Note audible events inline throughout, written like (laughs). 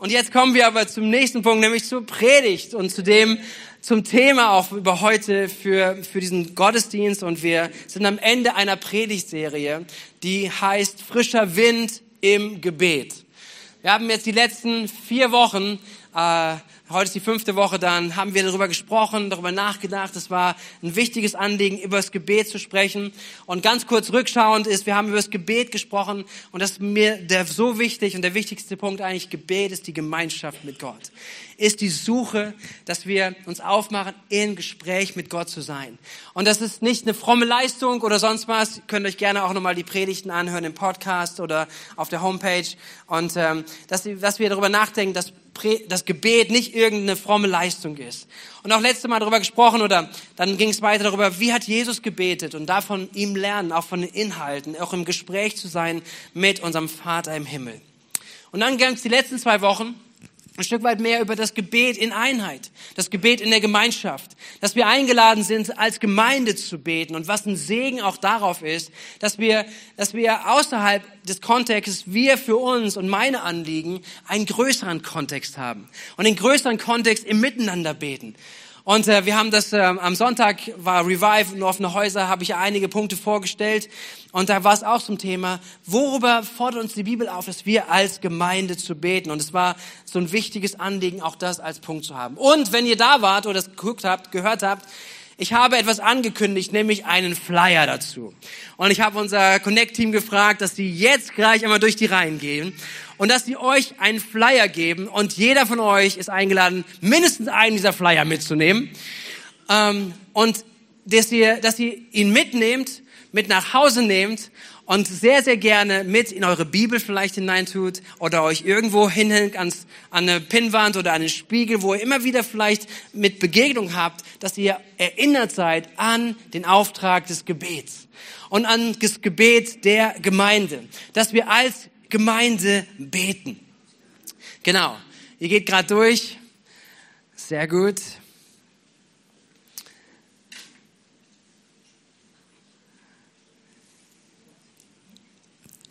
Und jetzt kommen wir aber zum nächsten Punkt, nämlich zur Predigt und zu dem, zum Thema auch über heute für, für diesen Gottesdienst. Und wir sind am Ende einer Predigtserie, die heißt Frischer Wind im Gebet. Wir haben jetzt die letzten vier Wochen äh, Heute ist die fünfte Woche, dann haben wir darüber gesprochen, darüber nachgedacht. Es war ein wichtiges Anliegen, über das Gebet zu sprechen. Und ganz kurz rückschauend ist, wir haben über das Gebet gesprochen und das ist mir der so wichtig und der wichtigste Punkt eigentlich, Gebet ist die Gemeinschaft mit Gott ist die Suche, dass wir uns aufmachen, in Gespräch mit Gott zu sein. Und das ist nicht eine fromme Leistung oder sonst was. Ihr könnt euch gerne auch nochmal die Predigten anhören im Podcast oder auf der Homepage. Und ähm, dass, dass wir darüber nachdenken, dass das Gebet nicht irgendeine fromme Leistung ist. Und auch letzte Mal darüber gesprochen oder dann ging es weiter darüber, wie hat Jesus gebetet und davon ihm lernen, auch von den Inhalten, auch im Gespräch zu sein mit unserem Vater im Himmel. Und dann ging es die letzten zwei Wochen ein Stück weit mehr über das Gebet in Einheit, das Gebet in der Gemeinschaft, dass wir eingeladen sind, als Gemeinde zu beten und was ein Segen auch darauf ist, dass wir, dass wir außerhalb des Kontextes, wir für uns und meine Anliegen einen größeren Kontext haben und den größeren Kontext im Miteinander beten. Und äh, wir haben das äh, am Sonntag war Revive und offene Häuser habe ich einige Punkte vorgestellt und da war es auch zum Thema, worüber fordert uns die Bibel auf, dass wir als Gemeinde zu beten und es war so ein wichtiges Anliegen, auch das als Punkt zu haben. Und wenn ihr da wart oder das geguckt habt, gehört habt, ich habe etwas angekündigt, nämlich einen Flyer dazu. Und ich habe unser Connect-Team gefragt, dass die jetzt gleich einmal durch die Reihen gehen und dass sie euch einen Flyer geben und jeder von euch ist eingeladen, mindestens einen dieser Flyer mitzunehmen ähm, und dass ihr, dass ihr ihn mitnehmt, mit nach Hause nehmt und sehr, sehr gerne mit in eure Bibel vielleicht hineintut oder euch irgendwo hinhängt an eine Pinnwand oder an einen Spiegel, wo ihr immer wieder vielleicht mit Begegnung habt, dass ihr erinnert seid an den Auftrag des Gebets und an das Gebet der Gemeinde, dass wir als Gemeinde beten. Genau. Ihr geht gerade durch. Sehr gut.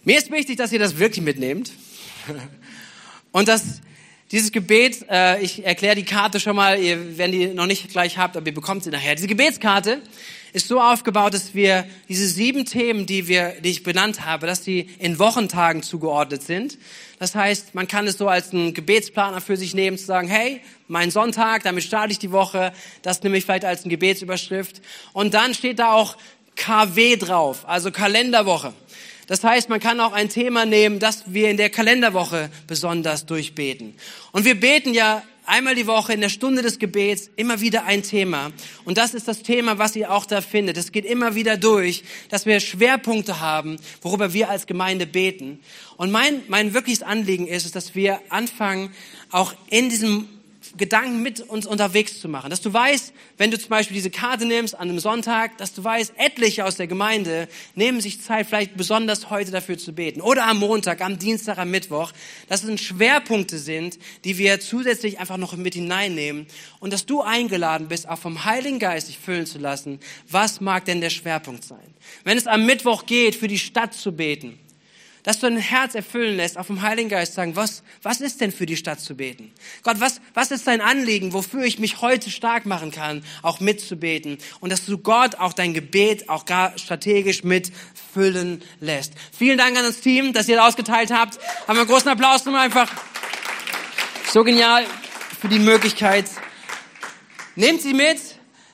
Mir ist wichtig, dass ihr das wirklich mitnehmt. Und dass dieses Gebet, äh, ich erkläre die Karte schon mal, ihr, wenn die noch nicht gleich habt, aber ihr bekommt sie nachher. Diese Gebetskarte ist so aufgebaut, dass wir diese sieben Themen, die wir, die ich benannt habe, dass die in Wochentagen zugeordnet sind. Das heißt, man kann es so als einen Gebetsplaner für sich nehmen, zu sagen, hey, mein Sonntag, damit starte ich die Woche. Das nehme ich vielleicht als eine Gebetsüberschrift. Und dann steht da auch KW drauf, also Kalenderwoche. Das heißt, man kann auch ein Thema nehmen, das wir in der Kalenderwoche besonders durchbeten. Und wir beten ja einmal die Woche in der Stunde des Gebets immer wieder ein Thema. Und das ist das Thema, was ihr auch da findet. Es geht immer wieder durch, dass wir Schwerpunkte haben, worüber wir als Gemeinde beten. Und mein, mein wirkliches Anliegen ist, ist, dass wir anfangen, auch in diesem Gedanken mit uns unterwegs zu machen. Dass du weißt, wenn du zum Beispiel diese Karte nimmst an einem Sonntag, dass du weißt, etliche aus der Gemeinde nehmen sich Zeit, vielleicht besonders heute dafür zu beten. Oder am Montag, am Dienstag, am Mittwoch. Dass es Schwerpunkte sind, die wir zusätzlich einfach noch mit hineinnehmen. Und dass du eingeladen bist, auch vom Heiligen Geist dich füllen zu lassen. Was mag denn der Schwerpunkt sein? Wenn es am Mittwoch geht, für die Stadt zu beten dass du dein Herz erfüllen lässt, auf dem Heiligen Geist sagen, was, was ist denn für die Stadt zu beten? Gott, was, was ist dein Anliegen, wofür ich mich heute stark machen kann, auch mitzubeten? Und dass du Gott auch dein Gebet auch gar strategisch mitfüllen lässt. Vielen Dank an das Team, dass ihr das ausgeteilt habt. Haben wir einen großen Applaus nochmal einfach. So genial für die Möglichkeit. Nehmt sie mit,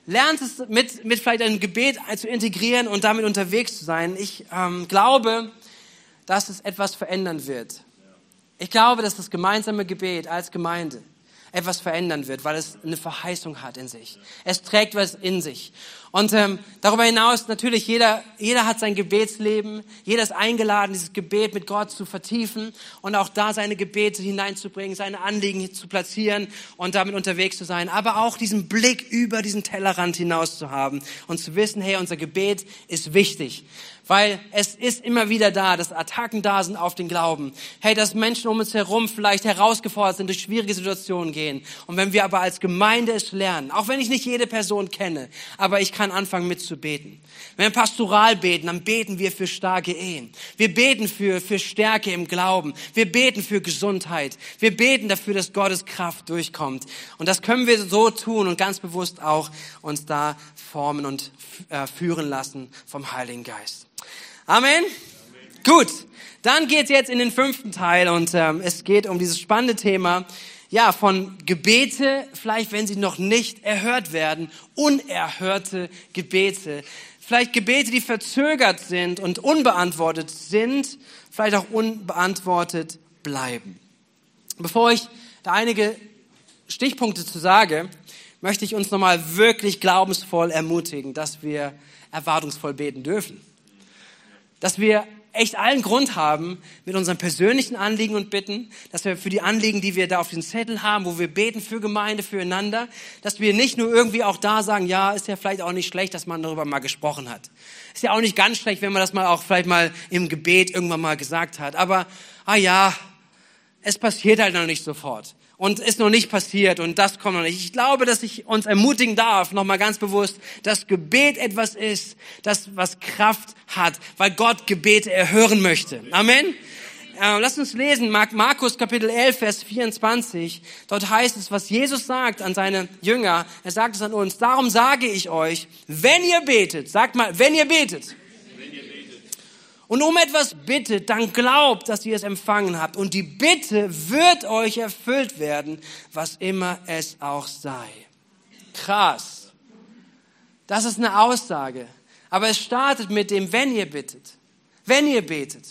lernt es mit, mit vielleicht ein Gebet zu integrieren und damit unterwegs zu sein. Ich ähm, glaube, dass es etwas verändern wird. Ich glaube, dass das gemeinsame Gebet als Gemeinde etwas verändern wird, weil es eine Verheißung hat in sich. Es trägt was in sich. Und ähm, darüber hinaus natürlich jeder, jeder hat sein Gebetsleben, jeder ist eingeladen, dieses Gebet mit Gott zu vertiefen und auch da seine Gebete hineinzubringen, seine Anliegen zu platzieren und damit unterwegs zu sein, aber auch diesen Blick über diesen Tellerrand hinaus zu haben und zu wissen, hey, unser Gebet ist wichtig. Weil es ist immer wieder da, dass Attacken da sind auf den Glauben. Hey, dass Menschen um uns herum vielleicht herausgefordert sind, durch schwierige Situationen gehen. Und wenn wir aber als Gemeinde es lernen, auch wenn ich nicht jede Person kenne, aber ich kann anfangen mitzubeten. Wenn wir pastoral beten, dann beten wir für starke Ehen. Wir beten für, für Stärke im Glauben. Wir beten für Gesundheit. Wir beten dafür, dass Gottes Kraft durchkommt. Und das können wir so tun und ganz bewusst auch uns da formen und äh, führen lassen vom Heiligen Geist. Amen. Amen. Gut, dann geht's jetzt in den fünften Teil und ähm, es geht um dieses spannende Thema, ja, von Gebete, vielleicht wenn sie noch nicht erhört werden, unerhörte Gebete. Vielleicht Gebete, die verzögert sind und unbeantwortet sind, vielleicht auch unbeantwortet bleiben. Bevor ich da einige Stichpunkte zu sage, möchte ich uns nochmal wirklich glaubensvoll ermutigen, dass wir erwartungsvoll beten dürfen dass wir echt allen Grund haben mit unseren persönlichen Anliegen und Bitten, dass wir für die Anliegen, die wir da auf den Zettel haben, wo wir beten für Gemeinde, füreinander, dass wir nicht nur irgendwie auch da sagen, ja, ist ja vielleicht auch nicht schlecht, dass man darüber mal gesprochen hat. Ist ja auch nicht ganz schlecht, wenn man das mal auch vielleicht mal im Gebet irgendwann mal gesagt hat. Aber, ah ja, es passiert halt noch nicht sofort und ist noch nicht passiert und das kommt noch nicht. Ich glaube, dass ich uns ermutigen darf, nochmal ganz bewusst, dass Gebet etwas ist, das was Kraft hat, weil Gott Gebete erhören möchte. Amen. Äh, lass uns lesen, Markus Kapitel 11, Vers 24. Dort heißt es, was Jesus sagt an seine Jünger. Er sagt es an uns. Darum sage ich euch, wenn ihr betet, sagt mal, wenn ihr betet, und um etwas bittet, dann glaubt, dass ihr es empfangen habt. Und die Bitte wird euch erfüllt werden, was immer es auch sei. Krass. Das ist eine Aussage. Aber es startet mit dem, wenn ihr bittet. Wenn ihr betet.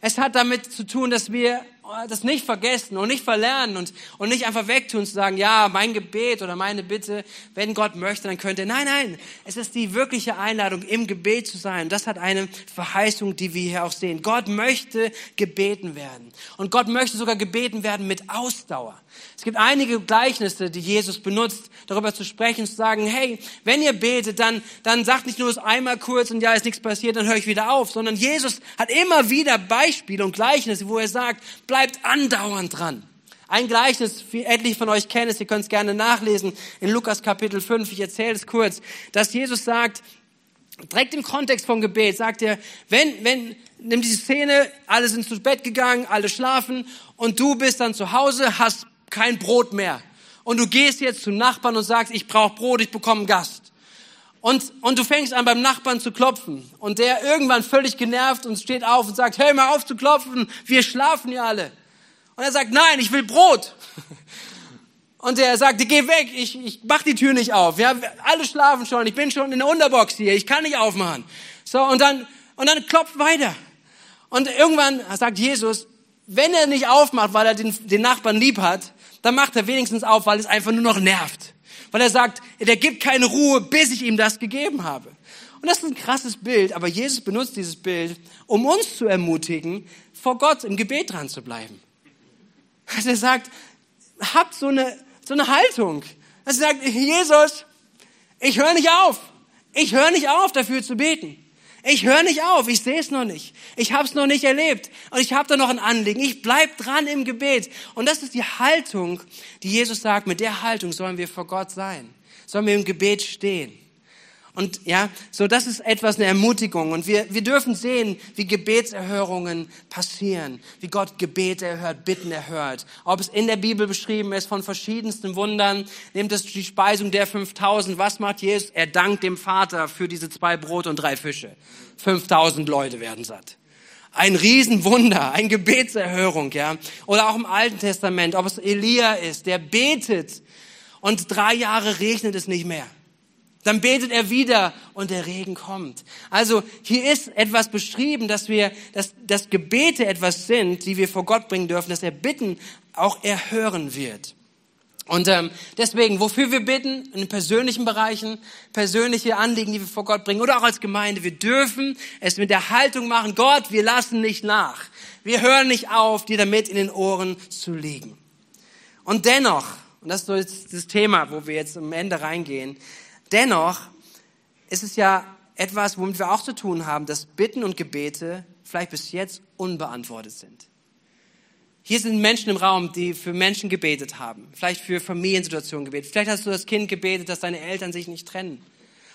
Es hat damit zu tun, dass wir das nicht vergessen und nicht verlernen und, und nicht einfach wegtun zu sagen, ja, mein Gebet oder meine Bitte, wenn Gott möchte, dann könnte. Nein, nein, es ist die wirkliche Einladung, im Gebet zu sein. Das hat eine Verheißung, die wir hier auch sehen. Gott möchte gebeten werden. Und Gott möchte sogar gebeten werden mit Ausdauer. Es gibt einige Gleichnisse, die Jesus benutzt, darüber zu sprechen, zu sagen, hey, wenn ihr betet, dann, dann sagt nicht nur es einmal kurz und ja, ist nichts passiert, dann höre ich wieder auf, sondern Jesus hat immer wieder Beispiele und Gleichnisse, wo er sagt, bleibt andauernd dran. Ein Gleichnis, wie etliche von euch kennen es, ihr könnt es gerne nachlesen, in Lukas Kapitel 5, ich erzähle es kurz, dass Jesus sagt, direkt im Kontext vom Gebet, sagt er, wenn, wenn, nimm diese Szene, alle sind zu Bett gegangen, alle schlafen und du bist dann zu Hause, hast kein Brot mehr. Und du gehst jetzt zum Nachbarn und sagst, ich brauche Brot, ich bekomme einen Gast. Und, und du fängst an beim Nachbarn zu klopfen. Und der irgendwann völlig genervt und steht auf und sagt, hör mal auf zu klopfen, wir schlafen ja alle. Und er sagt, nein, ich will Brot. (laughs) Und er sagt, geh weg, ich, ich mach die Tür nicht auf. Ja, alle schlafen schon, ich bin schon in der Unterbox hier, ich kann nicht aufmachen. So, und dann, und dann klopft weiter. Und irgendwann sagt Jesus, wenn er nicht aufmacht, weil er den, den Nachbarn lieb hat, dann macht er wenigstens auf, weil es einfach nur noch nervt. Weil er sagt, der gibt keine Ruhe, bis ich ihm das gegeben habe. Und das ist ein krasses Bild, aber Jesus benutzt dieses Bild, um uns zu ermutigen, vor Gott im Gebet dran zu bleiben. Also er sagt, habt so eine, so eine Haltung. Er sagt, Jesus, ich höre nicht auf. Ich höre nicht auf, dafür zu beten. Ich höre nicht auf, ich sehe es noch nicht. Ich habe es noch nicht erlebt und ich habe da noch ein Anliegen. Ich bleib dran im Gebet. Und das ist die Haltung, die Jesus sagt, mit der Haltung sollen wir vor Gott sein. Sollen wir im Gebet stehen. Und ja, so das ist etwas eine Ermutigung. Und wir, wir dürfen sehen, wie Gebetserhörungen passieren, wie Gott Gebete erhört, Bitten erhört. Ob es in der Bibel beschrieben ist von verschiedensten Wundern, nimmt es die Speisung der 5000. Was macht Jesus? Er dankt dem Vater für diese zwei Brote und drei Fische. 5000 Leute werden satt. Ein Riesenwunder, ein Gebetserhörung, ja. Oder auch im Alten Testament, ob es Elia ist, der betet und drei Jahre regnet es nicht mehr. Dann betet er wieder und der Regen kommt. Also hier ist etwas beschrieben, dass wir, dass, dass Gebete etwas sind, die wir vor Gott bringen dürfen, dass er Bitten auch erhören wird. Und ähm, deswegen, wofür wir bitten, in den persönlichen Bereichen, persönliche Anliegen, die wir vor Gott bringen, oder auch als Gemeinde, wir dürfen es mit der Haltung machen, Gott, wir lassen nicht nach. Wir hören nicht auf, dir damit in den Ohren zu liegen. Und dennoch, und das ist so das Thema, wo wir jetzt am Ende reingehen, Dennoch ist es ja etwas, womit wir auch zu tun haben, dass Bitten und Gebete vielleicht bis jetzt unbeantwortet sind. Hier sind Menschen im Raum, die für Menschen gebetet haben, vielleicht für Familiensituationen gebetet. Vielleicht hast du das Kind gebetet, dass deine Eltern sich nicht trennen.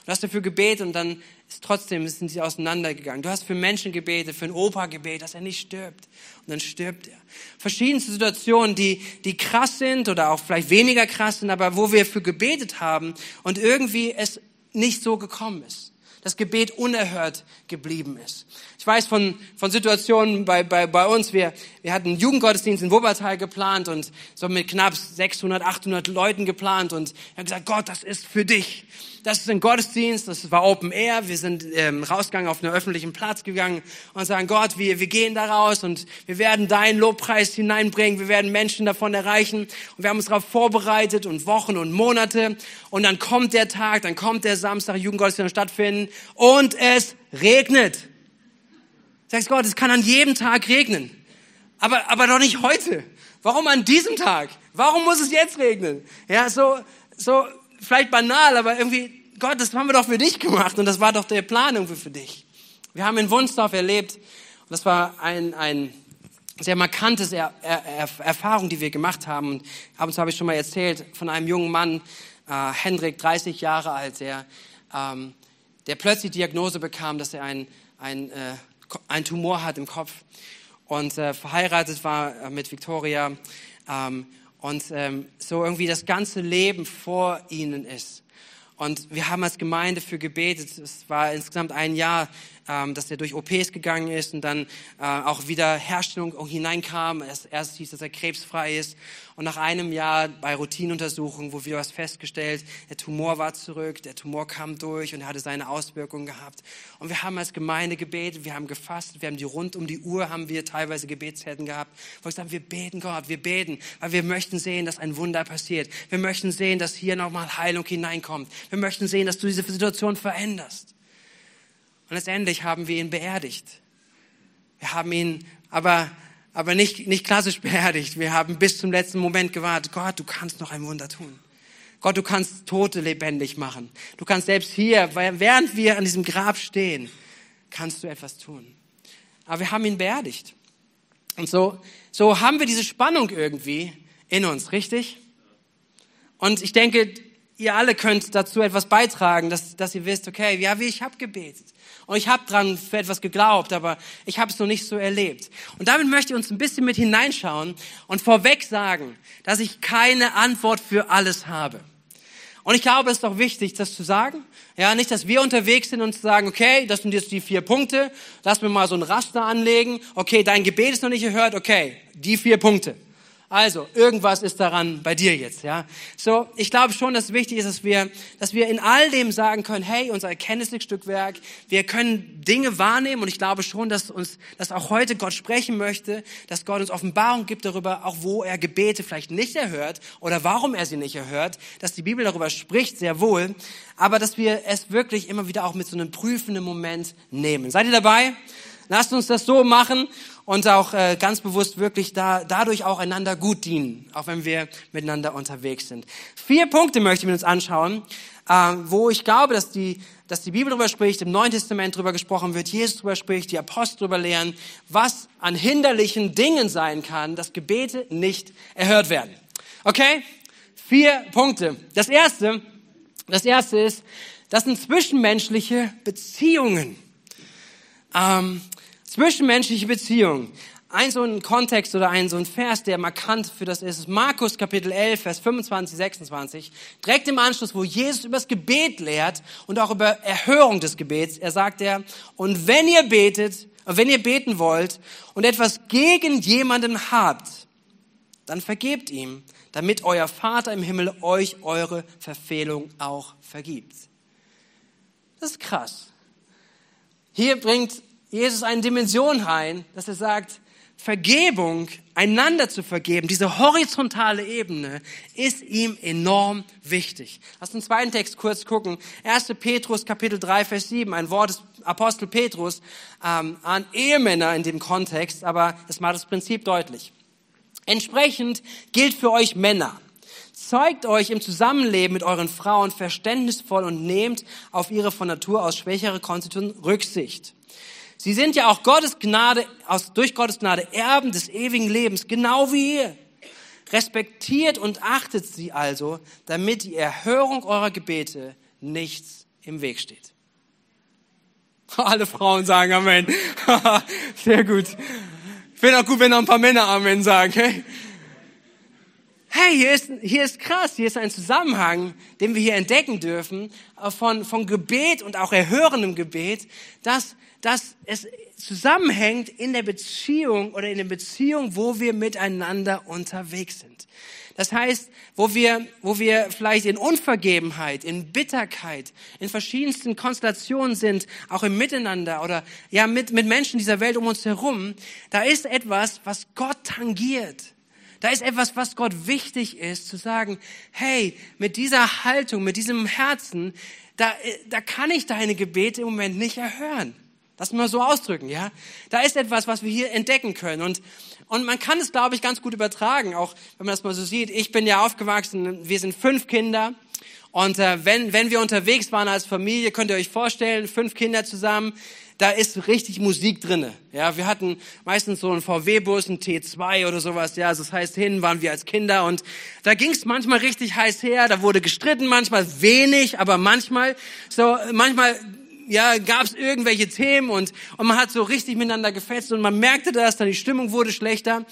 Du hast dafür gebetet und dann ist trotzdem sind sie auseinandergegangen. Du hast für Menschen gebetet, für einen Opa gebetet, dass er nicht stirbt. Und dann stirbt er. Verschiedenste Situationen, die, die krass sind oder auch vielleicht weniger krass sind, aber wo wir für gebetet haben und irgendwie es nicht so gekommen ist das Gebet unerhört geblieben ist. Ich weiß von, von Situationen bei, bei, bei uns, wir, wir hatten einen Jugendgottesdienst in Wuppertal geplant und so mit knapp 600, 800 Leuten geplant und wir haben gesagt, Gott, das ist für dich. Das ist ein Gottesdienst, das war Open Air, wir sind ähm, rausgegangen auf einen öffentlichen Platz gegangen und sagen, Gott, wir, wir gehen da raus und wir werden deinen Lobpreis hineinbringen, wir werden Menschen davon erreichen und wir haben uns darauf vorbereitet und Wochen und Monate und dann kommt der Tag, dann kommt der Samstag, Jugendgottesdienst stattfinden und es regnet. Sagst Gott, es kann an jedem Tag regnen. Aber, aber doch nicht heute. Warum an diesem Tag? Warum muss es jetzt regnen? Ja, so, so, vielleicht banal, aber irgendwie, Gott, das haben wir doch für dich gemacht und das war doch der Plan irgendwie für dich. Wir haben in Wunsdorf erlebt, und das war ein, ein sehr markantes er er Erfahrung, die wir gemacht haben. Und ab und zu habe ich schon mal erzählt von einem jungen Mann, äh, Hendrik, 30 Jahre alt, der, ähm, der plötzlich Diagnose bekam, dass er ein, ein, äh, ein Tumor hat im Kopf und äh, verheiratet war äh, mit Victoria ähm, und ähm, so irgendwie das ganze Leben vor ihnen ist. Und wir haben als Gemeinde für gebetet. Es war insgesamt ein Jahr ähm, dass er durch OPs gegangen ist und dann äh, auch wieder Herstellung hineinkam. Erst, erst hieß, dass er krebsfrei ist. Und nach einem Jahr bei Routinenuntersuchungen wurde was festgestellt, der Tumor war zurück, der Tumor kam durch und er hatte seine Auswirkungen gehabt. Und wir haben als Gemeinde gebetet, wir haben gefastet, wir haben die rund um die Uhr, haben wir teilweise Gebetszeiten gehabt, wo wir sagen, wir beten Gott, wir beten, weil wir möchten sehen, dass ein Wunder passiert. Wir möchten sehen, dass hier nochmal Heilung hineinkommt. Wir möchten sehen, dass du diese Situation veränderst. Und letztendlich haben wir ihn beerdigt. Wir haben ihn aber, aber nicht, nicht klassisch (laughs) beerdigt. Wir haben bis zum letzten Moment gewartet. Gott, du kannst noch ein Wunder tun. Gott, du kannst Tote lebendig machen. Du kannst selbst hier, während wir an diesem Grab stehen, kannst du etwas tun. Aber wir haben ihn beerdigt. Und so, so haben wir diese Spannung irgendwie in uns, richtig? Und ich denke, ihr alle könnt dazu etwas beitragen, dass, dass ihr wisst, okay, ja, wie ich habe gebetet. Und ich habe dran für etwas geglaubt, aber ich habe es noch nicht so erlebt. Und damit möchte ich uns ein bisschen mit hineinschauen und vorweg sagen, dass ich keine Antwort für alles habe. Und ich glaube, es ist auch wichtig, das zu sagen. Ja, nicht, dass wir unterwegs sind und sagen, okay, das sind jetzt die vier Punkte, lass mir mal so ein Raster anlegen. Okay, dein Gebet ist noch nicht gehört. Okay, die vier Punkte. Also, irgendwas ist daran bei dir jetzt, ja. So, ich glaube schon, dass wichtig ist, dass wir, dass wir in all dem sagen können, hey, unser Erkenntnisstückwerk, wir können Dinge wahrnehmen und ich glaube schon, dass uns, dass auch heute Gott sprechen möchte, dass Gott uns Offenbarung gibt darüber, auch wo er Gebete vielleicht nicht erhört oder warum er sie nicht erhört, dass die Bibel darüber spricht, sehr wohl, aber dass wir es wirklich immer wieder auch mit so einem prüfenden Moment nehmen. Seid ihr dabei? Lasst uns das so machen und auch äh, ganz bewusst wirklich da, dadurch auch einander gut dienen, auch wenn wir miteinander unterwegs sind. Vier Punkte möchte ich mit uns anschauen, äh, wo ich glaube, dass die, dass die Bibel darüber spricht, im Neuen Testament darüber gesprochen wird, Jesus darüber spricht, die Apostel darüber lehren, was an hinderlichen Dingen sein kann, dass Gebete nicht erhört werden. Okay? Vier Punkte. Das erste, das erste ist, das sind zwischenmenschliche Beziehungen. Ähm, Zwischenmenschliche Beziehungen. Ein so ein Kontext oder ein so ein Vers, der markant für das ist, ist Markus Kapitel 11, Vers 25, 26. Direkt im Anschluss, wo Jesus über das Gebet lehrt und auch über Erhörung des Gebets. Er sagt er, und wenn ihr betet, wenn ihr beten wollt und etwas gegen jemanden habt, dann vergebt ihm, damit euer Vater im Himmel euch eure Verfehlung auch vergibt. Das ist krass. Hier bringt Jesus eine Dimension rein, dass er sagt, Vergebung, einander zu vergeben, diese horizontale Ebene ist ihm enorm wichtig. Lass uns den zweiten Text kurz gucken. 1. Petrus Kapitel 3, Vers 7, ein Wort des Apostel Petrus ähm, an Ehemänner in dem Kontext, aber es macht das Prinzip deutlich. Entsprechend gilt für euch Männer. Bezeugt euch im Zusammenleben mit euren Frauen verständnisvoll und nehmt auf ihre von Natur aus schwächere Konstitution Rücksicht. Sie sind ja auch Gottes Gnade, aus, durch Gottes Gnade Erben des ewigen Lebens, genau wie ihr. Respektiert und achtet sie also, damit die Erhörung eurer Gebete nichts im Weg steht. (laughs) Alle Frauen sagen Amen. (laughs) Sehr gut. Wäre auch gut, wenn noch ein paar Männer Amen sagen. Hey, hey hier, ist, hier ist krass, hier ist ein Zusammenhang, den wir hier entdecken dürfen, äh, von, von Gebet und auch erhörendem Gebet, dass, dass es zusammenhängt in der Beziehung oder in der Beziehung, wo wir miteinander unterwegs sind. Das heißt, wo wir, wo wir vielleicht in Unvergebenheit, in Bitterkeit, in verschiedensten Konstellationen sind, auch im Miteinander oder ja mit, mit Menschen dieser Welt um uns herum, da ist etwas, was Gott tangiert. Da ist etwas, was Gott wichtig ist, zu sagen, hey, mit dieser Haltung, mit diesem Herzen, da, da kann ich deine Gebete im Moment nicht erhören. Lass mal so ausdrücken, ja. Da ist etwas, was wir hier entdecken können. Und, und man kann es, glaube ich, ganz gut übertragen, auch wenn man das mal so sieht. Ich bin ja aufgewachsen, wir sind fünf Kinder. Und äh, wenn, wenn wir unterwegs waren als Familie, könnt ihr euch vorstellen, fünf Kinder zusammen, da ist richtig Musik drinne. Ja, wir hatten meistens so einen VW-Bus, einen T2 oder sowas. Ja, also das heißt, hin waren wir als Kinder und da ging es manchmal richtig heiß her. Da wurde gestritten, manchmal wenig, aber manchmal so, manchmal ja, gab es irgendwelche Themen und, und man hat so richtig miteinander gefetzt und man merkte das, dann die Stimmung wurde schlechter.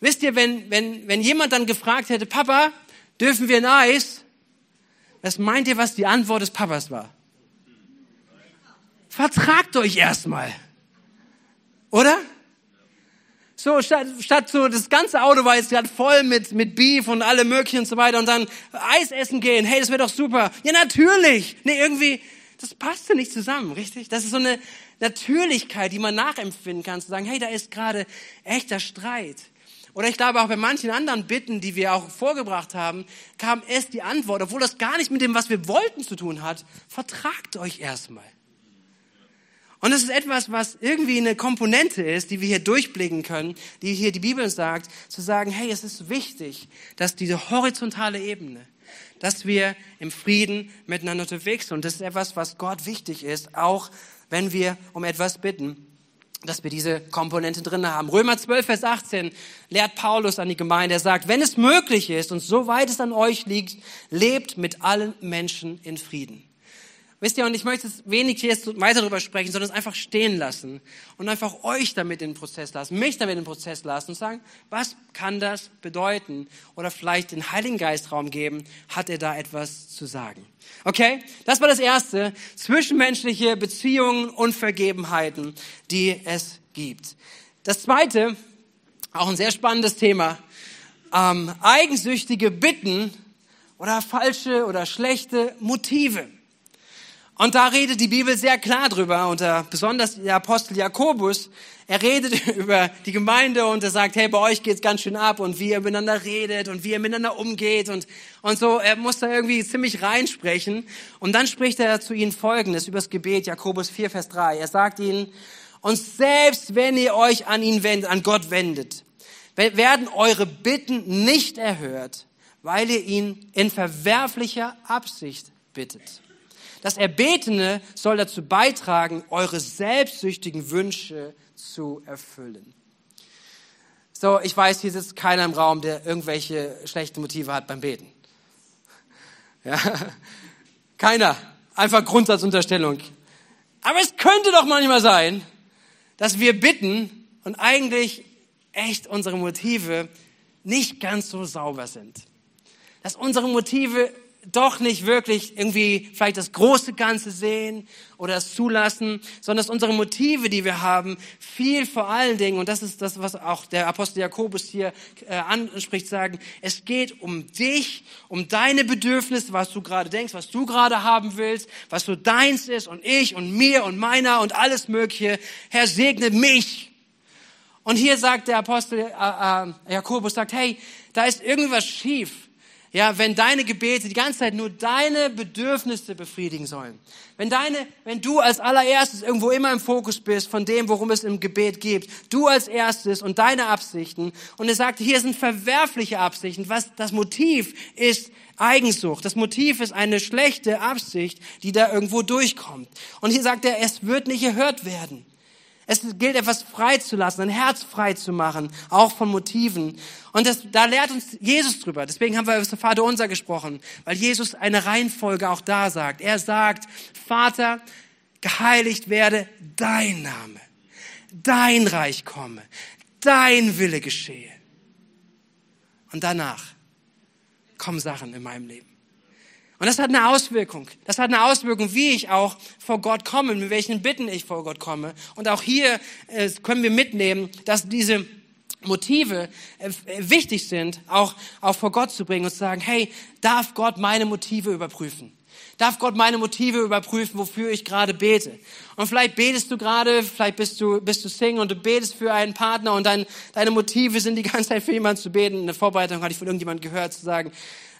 Wisst ihr, wenn, wenn, wenn jemand dann gefragt hätte, Papa, dürfen wir ein Eis? Was meint ihr, was die Antwort des Papas war? Vertragt euch erstmal. Oder? So, statt, statt so, das ganze Auto war jetzt gerade voll mit, mit Beef und alle möglichen und so weiter und dann Eis essen gehen. Hey, das wäre doch super. Ja, natürlich. Nee, irgendwie, das passte nicht zusammen, richtig? Das ist so eine Natürlichkeit, die man nachempfinden kann, zu sagen, hey, da ist gerade echter Streit. Oder ich glaube auch bei manchen anderen Bitten, die wir auch vorgebracht haben, kam erst die Antwort, obwohl das gar nicht mit dem, was wir wollten, zu tun hat. Vertragt euch erstmal. Und das ist etwas, was irgendwie eine Komponente ist, die wir hier durchblicken können, die hier die Bibel sagt, zu sagen, hey, es ist wichtig, dass diese horizontale Ebene, dass wir im Frieden miteinander unterwegs sind. Und das ist etwas, was Gott wichtig ist, auch wenn wir um etwas bitten, dass wir diese Komponente drin haben. Römer 12, Vers 18 lehrt Paulus an die Gemeinde. Er sagt, wenn es möglich ist und soweit es an euch liegt, lebt mit allen Menschen in Frieden. Wisst ihr, und ich möchte es wenig jetzt weiter darüber sprechen, sondern es einfach stehen lassen und einfach euch damit in den Prozess lassen, mich damit in den Prozess lassen und sagen, was kann das bedeuten? Oder vielleicht den Heiligen Geist Raum geben, hat er da etwas zu sagen? Okay? Das war das Erste. Zwischenmenschliche Beziehungen und Vergebenheiten, die es gibt. Das Zweite, auch ein sehr spannendes Thema, ähm, eigensüchtige Bitten oder falsche oder schlechte Motive. Und da redet die Bibel sehr klar drüber, und äh, besonders der Apostel Jakobus, er redet (laughs) über die Gemeinde und er sagt, hey, bei euch geht's ganz schön ab und wie ihr miteinander redet und wie ihr miteinander umgeht und, und so. Er muss da irgendwie ziemlich reinsprechen. Und dann spricht er zu ihnen Folgendes über das Gebet, Jakobus 4, Vers 3. Er sagt ihnen, und selbst wenn ihr euch an ihn wendet, an Gott wendet, werden eure Bitten nicht erhört, weil ihr ihn in verwerflicher Absicht bittet. Das Erbetene soll dazu beitragen, eure selbstsüchtigen Wünsche zu erfüllen. So, ich weiß, hier sitzt keiner im Raum, der irgendwelche schlechten Motive hat beim Beten. (laughs) Ja, keiner. Einfach Grundsatzunterstellung. Aber es könnte doch manchmal sein, dass wir bitten und eigentlich echt unsere Motive nicht ganz so sauber sind. Dass unsere Motive doch nicht wirklich irgendwie vielleicht das große Ganze sehen oder es zulassen, sondern dass unsere Motive, die wir haben, viel vor allen Dingen, und das ist das, was auch der Apostel Jakobus hier äh, anspricht, sagen, es geht um dich, um deine Bedürfnisse, was du gerade denkst, was du gerade haben willst, was so deins ist und ich und mir und meiner und alles Mögliche. Herr, segne mich. Und hier sagt der Apostel äh, äh, Jakobus, sagt, hey, da ist irgendwas schief Ja, wenn deine Gebete die ganze Zeit nur deine Bedürfnisse befriedigen sollen. Wenn deine, wenn du als allererstes irgendwo immer im Fokus bist von dem, worum es im Gebet geht, du als erstes und deine Absichten. Und er sagt, hier sind verwerfliche Absichten. Was das Motiv ist Eigensucht. Das Motiv ist eine schlechte Absicht, die da irgendwo durchkommt. Und hier sagt er, es wird nicht erhört werden. Es gilt etwas freizulassen, ein Herz frei zu machen, auch von Motiven. Und das, da lehrt uns Jesus drüber. Deswegen haben wir über das Vater unser gesprochen, weil Jesus eine Reihenfolge auch da sagt. Er sagt, Vater, geheiligt werde dein Name, dein Reich komme, dein Wille geschehe. Und danach kommen Sachen in meinem Leben. Und das hat eine Auswirkung. Das hat eine Auswirkung, wie ich auch vor Gott komme, mit welchen Bitten ich vor Gott komme. Und auch hier äh, können wir mitnehmen, dass diese Motive äh, wichtig sind, auch, auch vor Gott zu bringen und zu sagen, hey, darf Gott meine Motive überprüfen? Darf Gott meine Motive überprüfen, wofür ich gerade bete? Und vielleicht betest du gerade, vielleicht bist du, bist du Single und du betest für einen Partner und dein, deine Motive sind die ganze Zeit für jemanden zu beten. Eine Vorbereitung hatte ich von irgendjemandem gehört, zu sagen,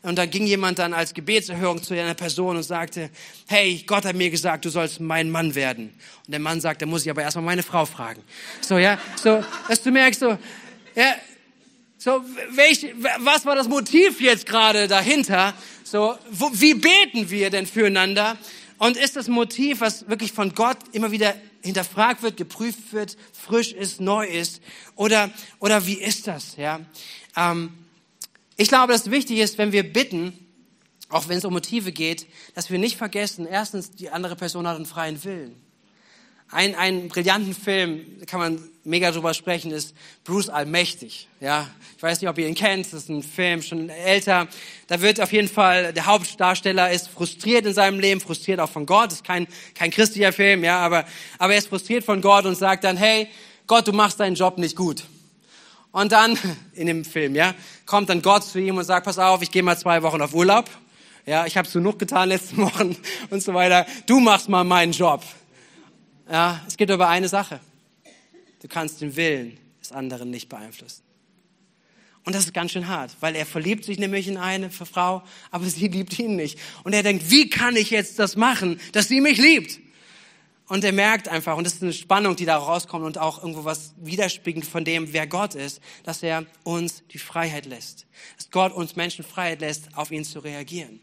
und da ging jemand dann als Gebetserhörung zu einer Person und sagte, hey, Gott hat mir gesagt, du sollst mein Mann werden. Und der Mann sagt, da muss ich aber erstmal meine Frau fragen. So, ja, so, dass du merkst, so, ja, so, welch, was war das Motiv jetzt gerade dahinter? So, wo, wie beten wir denn füreinander? Und ist das Motiv, was wirklich von Gott immer wieder hinterfragt wird, geprüft wird, frisch ist, neu ist? Oder, oder wie ist das, ja? Ähm, ich glaube, dass wichtig ist, wenn wir bitten, auch wenn es um Motive geht, dass wir nicht vergessen, erstens, die andere Person hat einen freien Willen. Ein, ein brillanten Film, kann man mega drüber sprechen, ist Bruce Allmächtig. Ja, ich weiß nicht, ob ihr ihn kennt. Das ist ein Film schon älter. Da wird auf jeden Fall der Hauptdarsteller ist frustriert in seinem Leben, frustriert auch von Gott. Das ist kein kein christlicher Film, ja, aber aber er ist frustriert von Gott und sagt dann, hey, Gott, du machst deinen Job nicht gut. Und dann, (laughs) in dem Film, ja, kommt dann Gott zu ihm und sagt, pass auf, ich gehe mal zwei Wochen auf Urlaub. Ja, ich habe genug getan letzten (laughs) Wochen und so weiter. Du machst mal meinen Job. Ja, es geht aber eine Sache. Du kannst den Willen des anderen nicht beeinflussen. Und das ist ganz schön hart, weil er verliebt sich nämlich in eine Frau, aber sie (laughs) liebt ihn nicht. Und er denkt, wie kann ich jetzt das machen, dass sie mich liebt? Und er merkt einfach, und das ist eine Spannung, die da rauskommt und auch irgendwo was widerspiegelt von dem, wer Gott ist, dass er uns die Freiheit lässt. Dass Gott uns Menschen Freiheit lässt, auf ihn zu reagieren.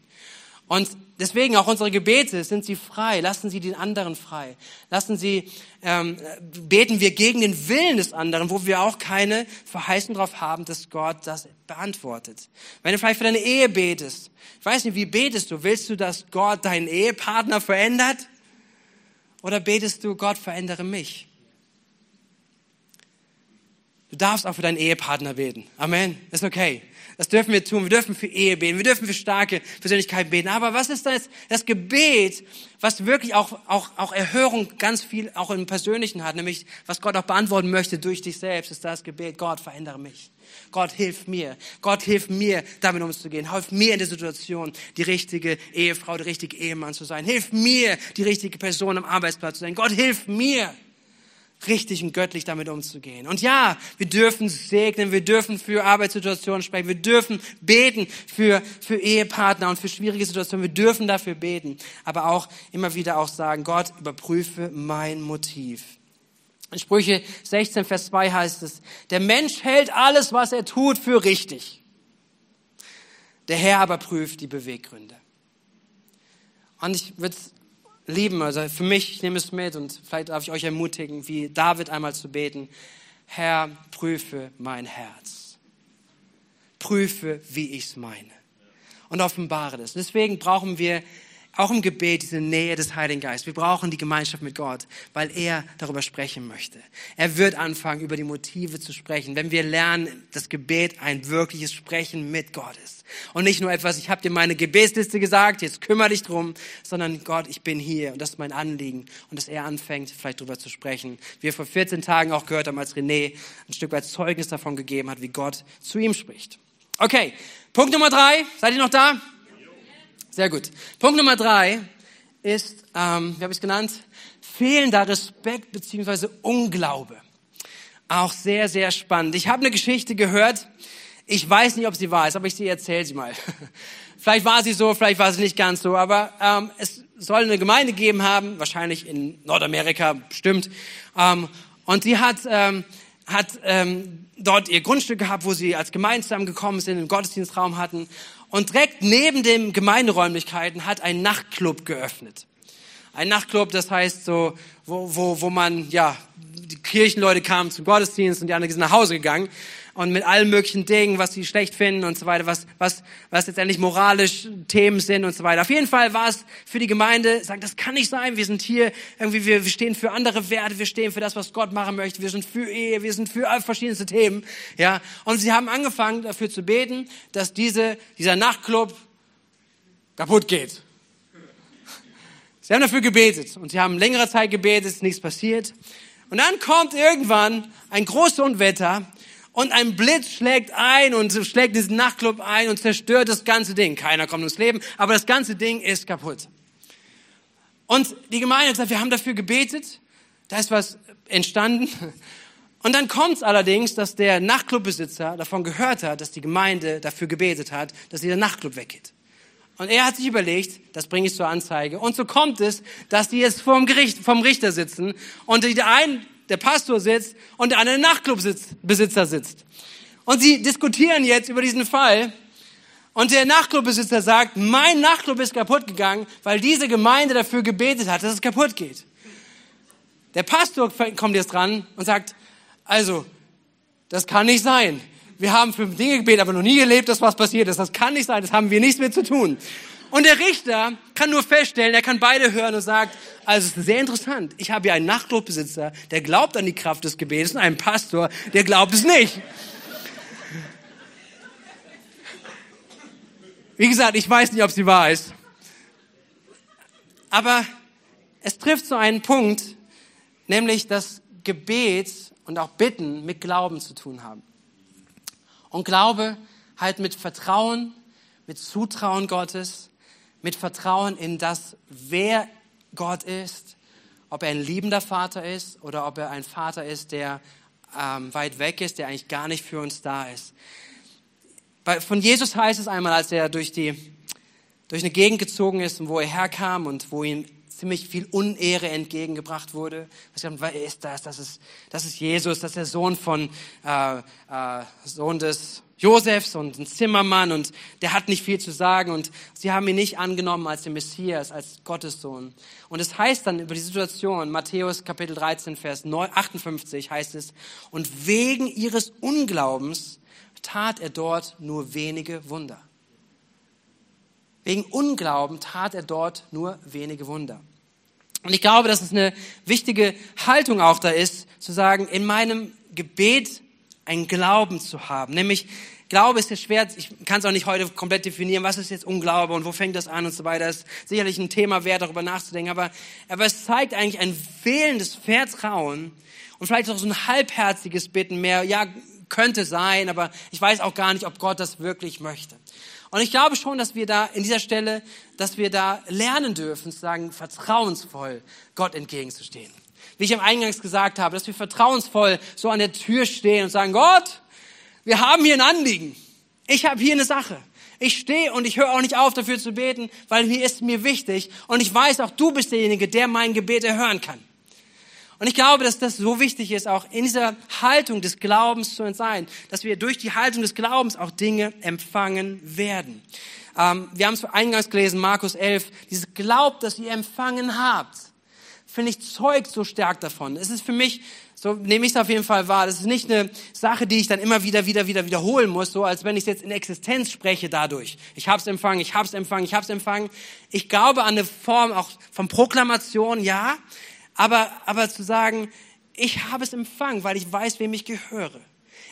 Und deswegen auch unsere Gebete, sind sie frei, lassen sie den anderen frei. Lassen sie, ähm, beten wir gegen den Willen des anderen, wo wir auch keine Verheißung darauf haben, dass Gott das beantwortet. Wenn du vielleicht für deine Ehe betest, ich weiß nicht, wie betest du? Willst du, dass Gott deinen Ehepartner verändert? Oder betest du, Gott, verändere mich? Du darfst auch für deinen Ehepartner beten. Amen. Ist okay. Das dürfen wir tun. Wir dürfen für Ehe beten. Wir dürfen für starke Persönlichkeiten beten. Aber was ist das, das Gebet, was wirklich auch, auch, auch Erhörung ganz viel auch im Persönlichen hat, nämlich was Gott auch beantworten möchte durch dich selbst, ist das Gebet, Gott, verändere mich. Gott, hilf mir. Gott, hilf mir, damit umzugehen. Hilf mir in der Situation, die richtige Ehefrau, der richtige Ehemann zu sein. Hilf mir, die richtige Person am Arbeitsplatz zu sein. Gott, hilf mir richtig und göttlich damit umzugehen. Und ja, wir dürfen segnen, wir dürfen für Arbeitssituationen sprechen, wir dürfen beten für, für Ehepartner und für schwierige Situationen, wir dürfen dafür beten, aber auch immer wieder auch sagen, Gott, überprüfe mein Motiv. In Sprüche 16, Vers 2 heißt es, der Mensch hält alles, was er tut, für richtig. Der Herr aber prüft die Beweggründe. Und ich würde lieben. Also für mich, ich nehme es mit und vielleicht darf ich euch ermutigen, wie David einmal zu beten. Herr, prüfe mein Herz. Prüfe, wie ich es meine. Und offenbare das. Deswegen brauchen wir auch im Gebet diese Nähe des Heiligen Geistes. Wir brauchen die Gemeinschaft mit Gott, weil er darüber sprechen möchte. Er wird anfangen, über die Motive zu sprechen, wenn wir lernen, dass Gebet ein wirkliches Sprechen mit Gott ist. Und nicht nur etwas, ich habe dir meine Gebetsliste gesagt, jetzt kümmere dich drum, sondern Gott, ich bin hier und das ist mein Anliegen. Und dass er anfängt, vielleicht darüber zu sprechen. Wie wir vor 14 Tagen auch gehört haben, als René ein Stück weit Zeugnis davon gegeben hat, wie Gott zu ihm spricht. Okay, Punkt Nummer drei. Seid ihr noch da? Sehr gut. Punkt Nummer drei ist, ähm, wie habe ich es genannt? Fehlender Respekt beziehungsweise Unglaube. Auch sehr, sehr spannend. Ich habe eine Geschichte gehört Ich weiß nicht, ob sie wahr ist, aber ich sie erzähle sie mal. (laughs) vielleicht war sie so, vielleicht war sie nicht ganz so, aber ähm, es soll eine Gemeinde geben haben, wahrscheinlich in Nordamerika bestimmt. Ähm, und sie hat, ähm, hat ähm, dort ihr Grundstück gehabt, wo sie als Gemeinde zusammengekommen sind, einen Gottesdienstraum hatten. Und direkt neben den Gemeinderäumlichkeiten hat ein Nachtclub geöffnet. Ein Nachtclub, das heißt so, wo, wo, wo man, ja, die Kirchenleute kamen zum Gottesdienst und die anderen sind nach Hause gegangen und mit allen möglichen Dingen, was sie schlecht finden und so weiter, was, was, was letztendlich moralisch Themen sind und so weiter. Auf jeden Fall war es für die Gemeinde, sagen, das kann nicht sein, wir sind hier, irgendwie, wir, wir stehen für andere Werte, wir stehen für das, was Gott machen möchte, wir sind für Ehe, wir sind für verschiedenste Themen, ja. Und sie haben angefangen dafür zu beten, dass diese, dieser Nachtclub kaputt geht. Sie haben dafür gebetet und sie haben längere Zeit gebetet, ist nichts passiert. Und dann kommt irgendwann ein großes Unwetter und ein Blitz schlägt ein und schlägt diesen Nachtclub ein und zerstört das ganze Ding. Keiner kommt ums Leben, aber das ganze Ding ist kaputt. Und die Gemeinde hat gesagt, wir haben dafür gebetet, da ist was entstanden. Und dann kommt es allerdings, dass der Nachtclubbesitzer davon gehört hat, dass die Gemeinde dafür gebetet hat, dass dieser Nachtclub weggeht. Und er hat sich überlegt, das bringe ich zur Anzeige. Und so kommt es, dass die jetzt vom Gericht, vom Richter sitzen und der ein der Pastor sitzt und der andere Nachtclubbesitzer sitzt. Und sie diskutieren jetzt über diesen Fall. Und der Nachtclubbesitzer sagt, mein Nachtclub ist kaputt gegangen, weil diese Gemeinde dafür gebetet hat, dass es kaputt geht. Der Pastor kommt jetzt dran und sagt, also, das kann nicht sein. Wir haben fünf Dinge gebetet, aber noch nie gelebt, dass was passiert ist. Das kann nicht sein, das haben wir nichts mehr zu tun. Und der Richter kann nur feststellen, er kann beide hören und sagt, also es ist sehr interessant. Ich habe hier einen Nachtclubbesitzer, der glaubt an die Kraft des Gebetes und einen Pastor, der glaubt es nicht. Wie gesagt, ich weiß nicht, ob sie wahr ist. Aber es trifft so einen Punkt, nämlich dass Gebet und auch Bitten mit Glauben zu tun haben. Und Glaube halt mit Vertrauen, mit Zutrauen Gottes, mit Vertrauen in das, wer Gott ist, ob er ein liebender Vater ist oder ob er ein Vater ist, der ähm, weit weg ist, der eigentlich gar nicht für uns da ist. Bei, von Jesus heißt es einmal, als er durch, die, durch eine Gegend gezogen ist, wo er herkam und wo ihm ziemlich viel Unehre entgegengebracht wurde. Wer ist das? Das ist, das ist Jesus, das ist der Sohn von, äh, äh, Sohn des Josefs und ein Zimmermann und der hat nicht viel zu sagen und sie haben ihn nicht angenommen als den Messias, als Gottes Sohn. Und es heißt dann über die Situation, Matthäus Kapitel 13, Vers 58 heißt es, und wegen ihres Unglaubens tat er dort nur wenige Wunder. Wegen Unglauben tat er dort nur wenige Wunder. Und ich glaube, dass es eine wichtige Haltung auch da ist, zu sagen, in meinem Gebet einen Glauben zu haben. Nämlich, Glaube ist ja schwer, ich kann es auch nicht heute komplett definieren, was ist jetzt Unglaube und wo fängt das an und so weiter. Das ist sicherlich ein Thema wert, darüber nachzudenken, aber, aber es zeigt eigentlich ein fehlendes Vertrauen und vielleicht auch so ein halbherziges Bitten mehr, ja, könnte sein, aber ich weiß auch gar nicht, ob Gott das wirklich möchte. Und ich glaube schon, dass wir da in dieser Stelle, dass wir da lernen dürfen, zu sagen, vertrauensvoll Gott entgegenzustehen wie ich am Eingangs gesagt habe, dass wir vertrauensvoll so an der Tür stehen und sagen, Gott, wir haben hier ein Anliegen. Ich habe hier eine Sache. Ich stehe und ich höre auch nicht auf, dafür zu beten, weil mir ist mir wichtig. Und ich weiß auch, du bist derjenige, der mein Gebet erhören kann. Und ich glaube, dass das so wichtig ist, auch in dieser Haltung des Glaubens zu sein, dass wir durch die Haltung des Glaubens auch Dinge empfangen werden. Ähm, wir haben es eingangs gelesen, Markus 11, dieses Glaubt, dass ihr empfangen habt finde ich, zeugt so stark davon. Es ist für mich, so nehme ich es auf jeden Fall wahr, das ist nicht eine Sache, die ich dann immer wieder, wieder, wieder wiederholen muss, so als wenn ich es jetzt in Existenz spreche dadurch. Ich habe es empfangen, ich habe es empfangen, ich habe es empfangen. Ich glaube an eine Form auch von Proklamation, ja, aber, aber zu sagen, ich habe es empfangen, weil ich weiß, wem ich gehöre.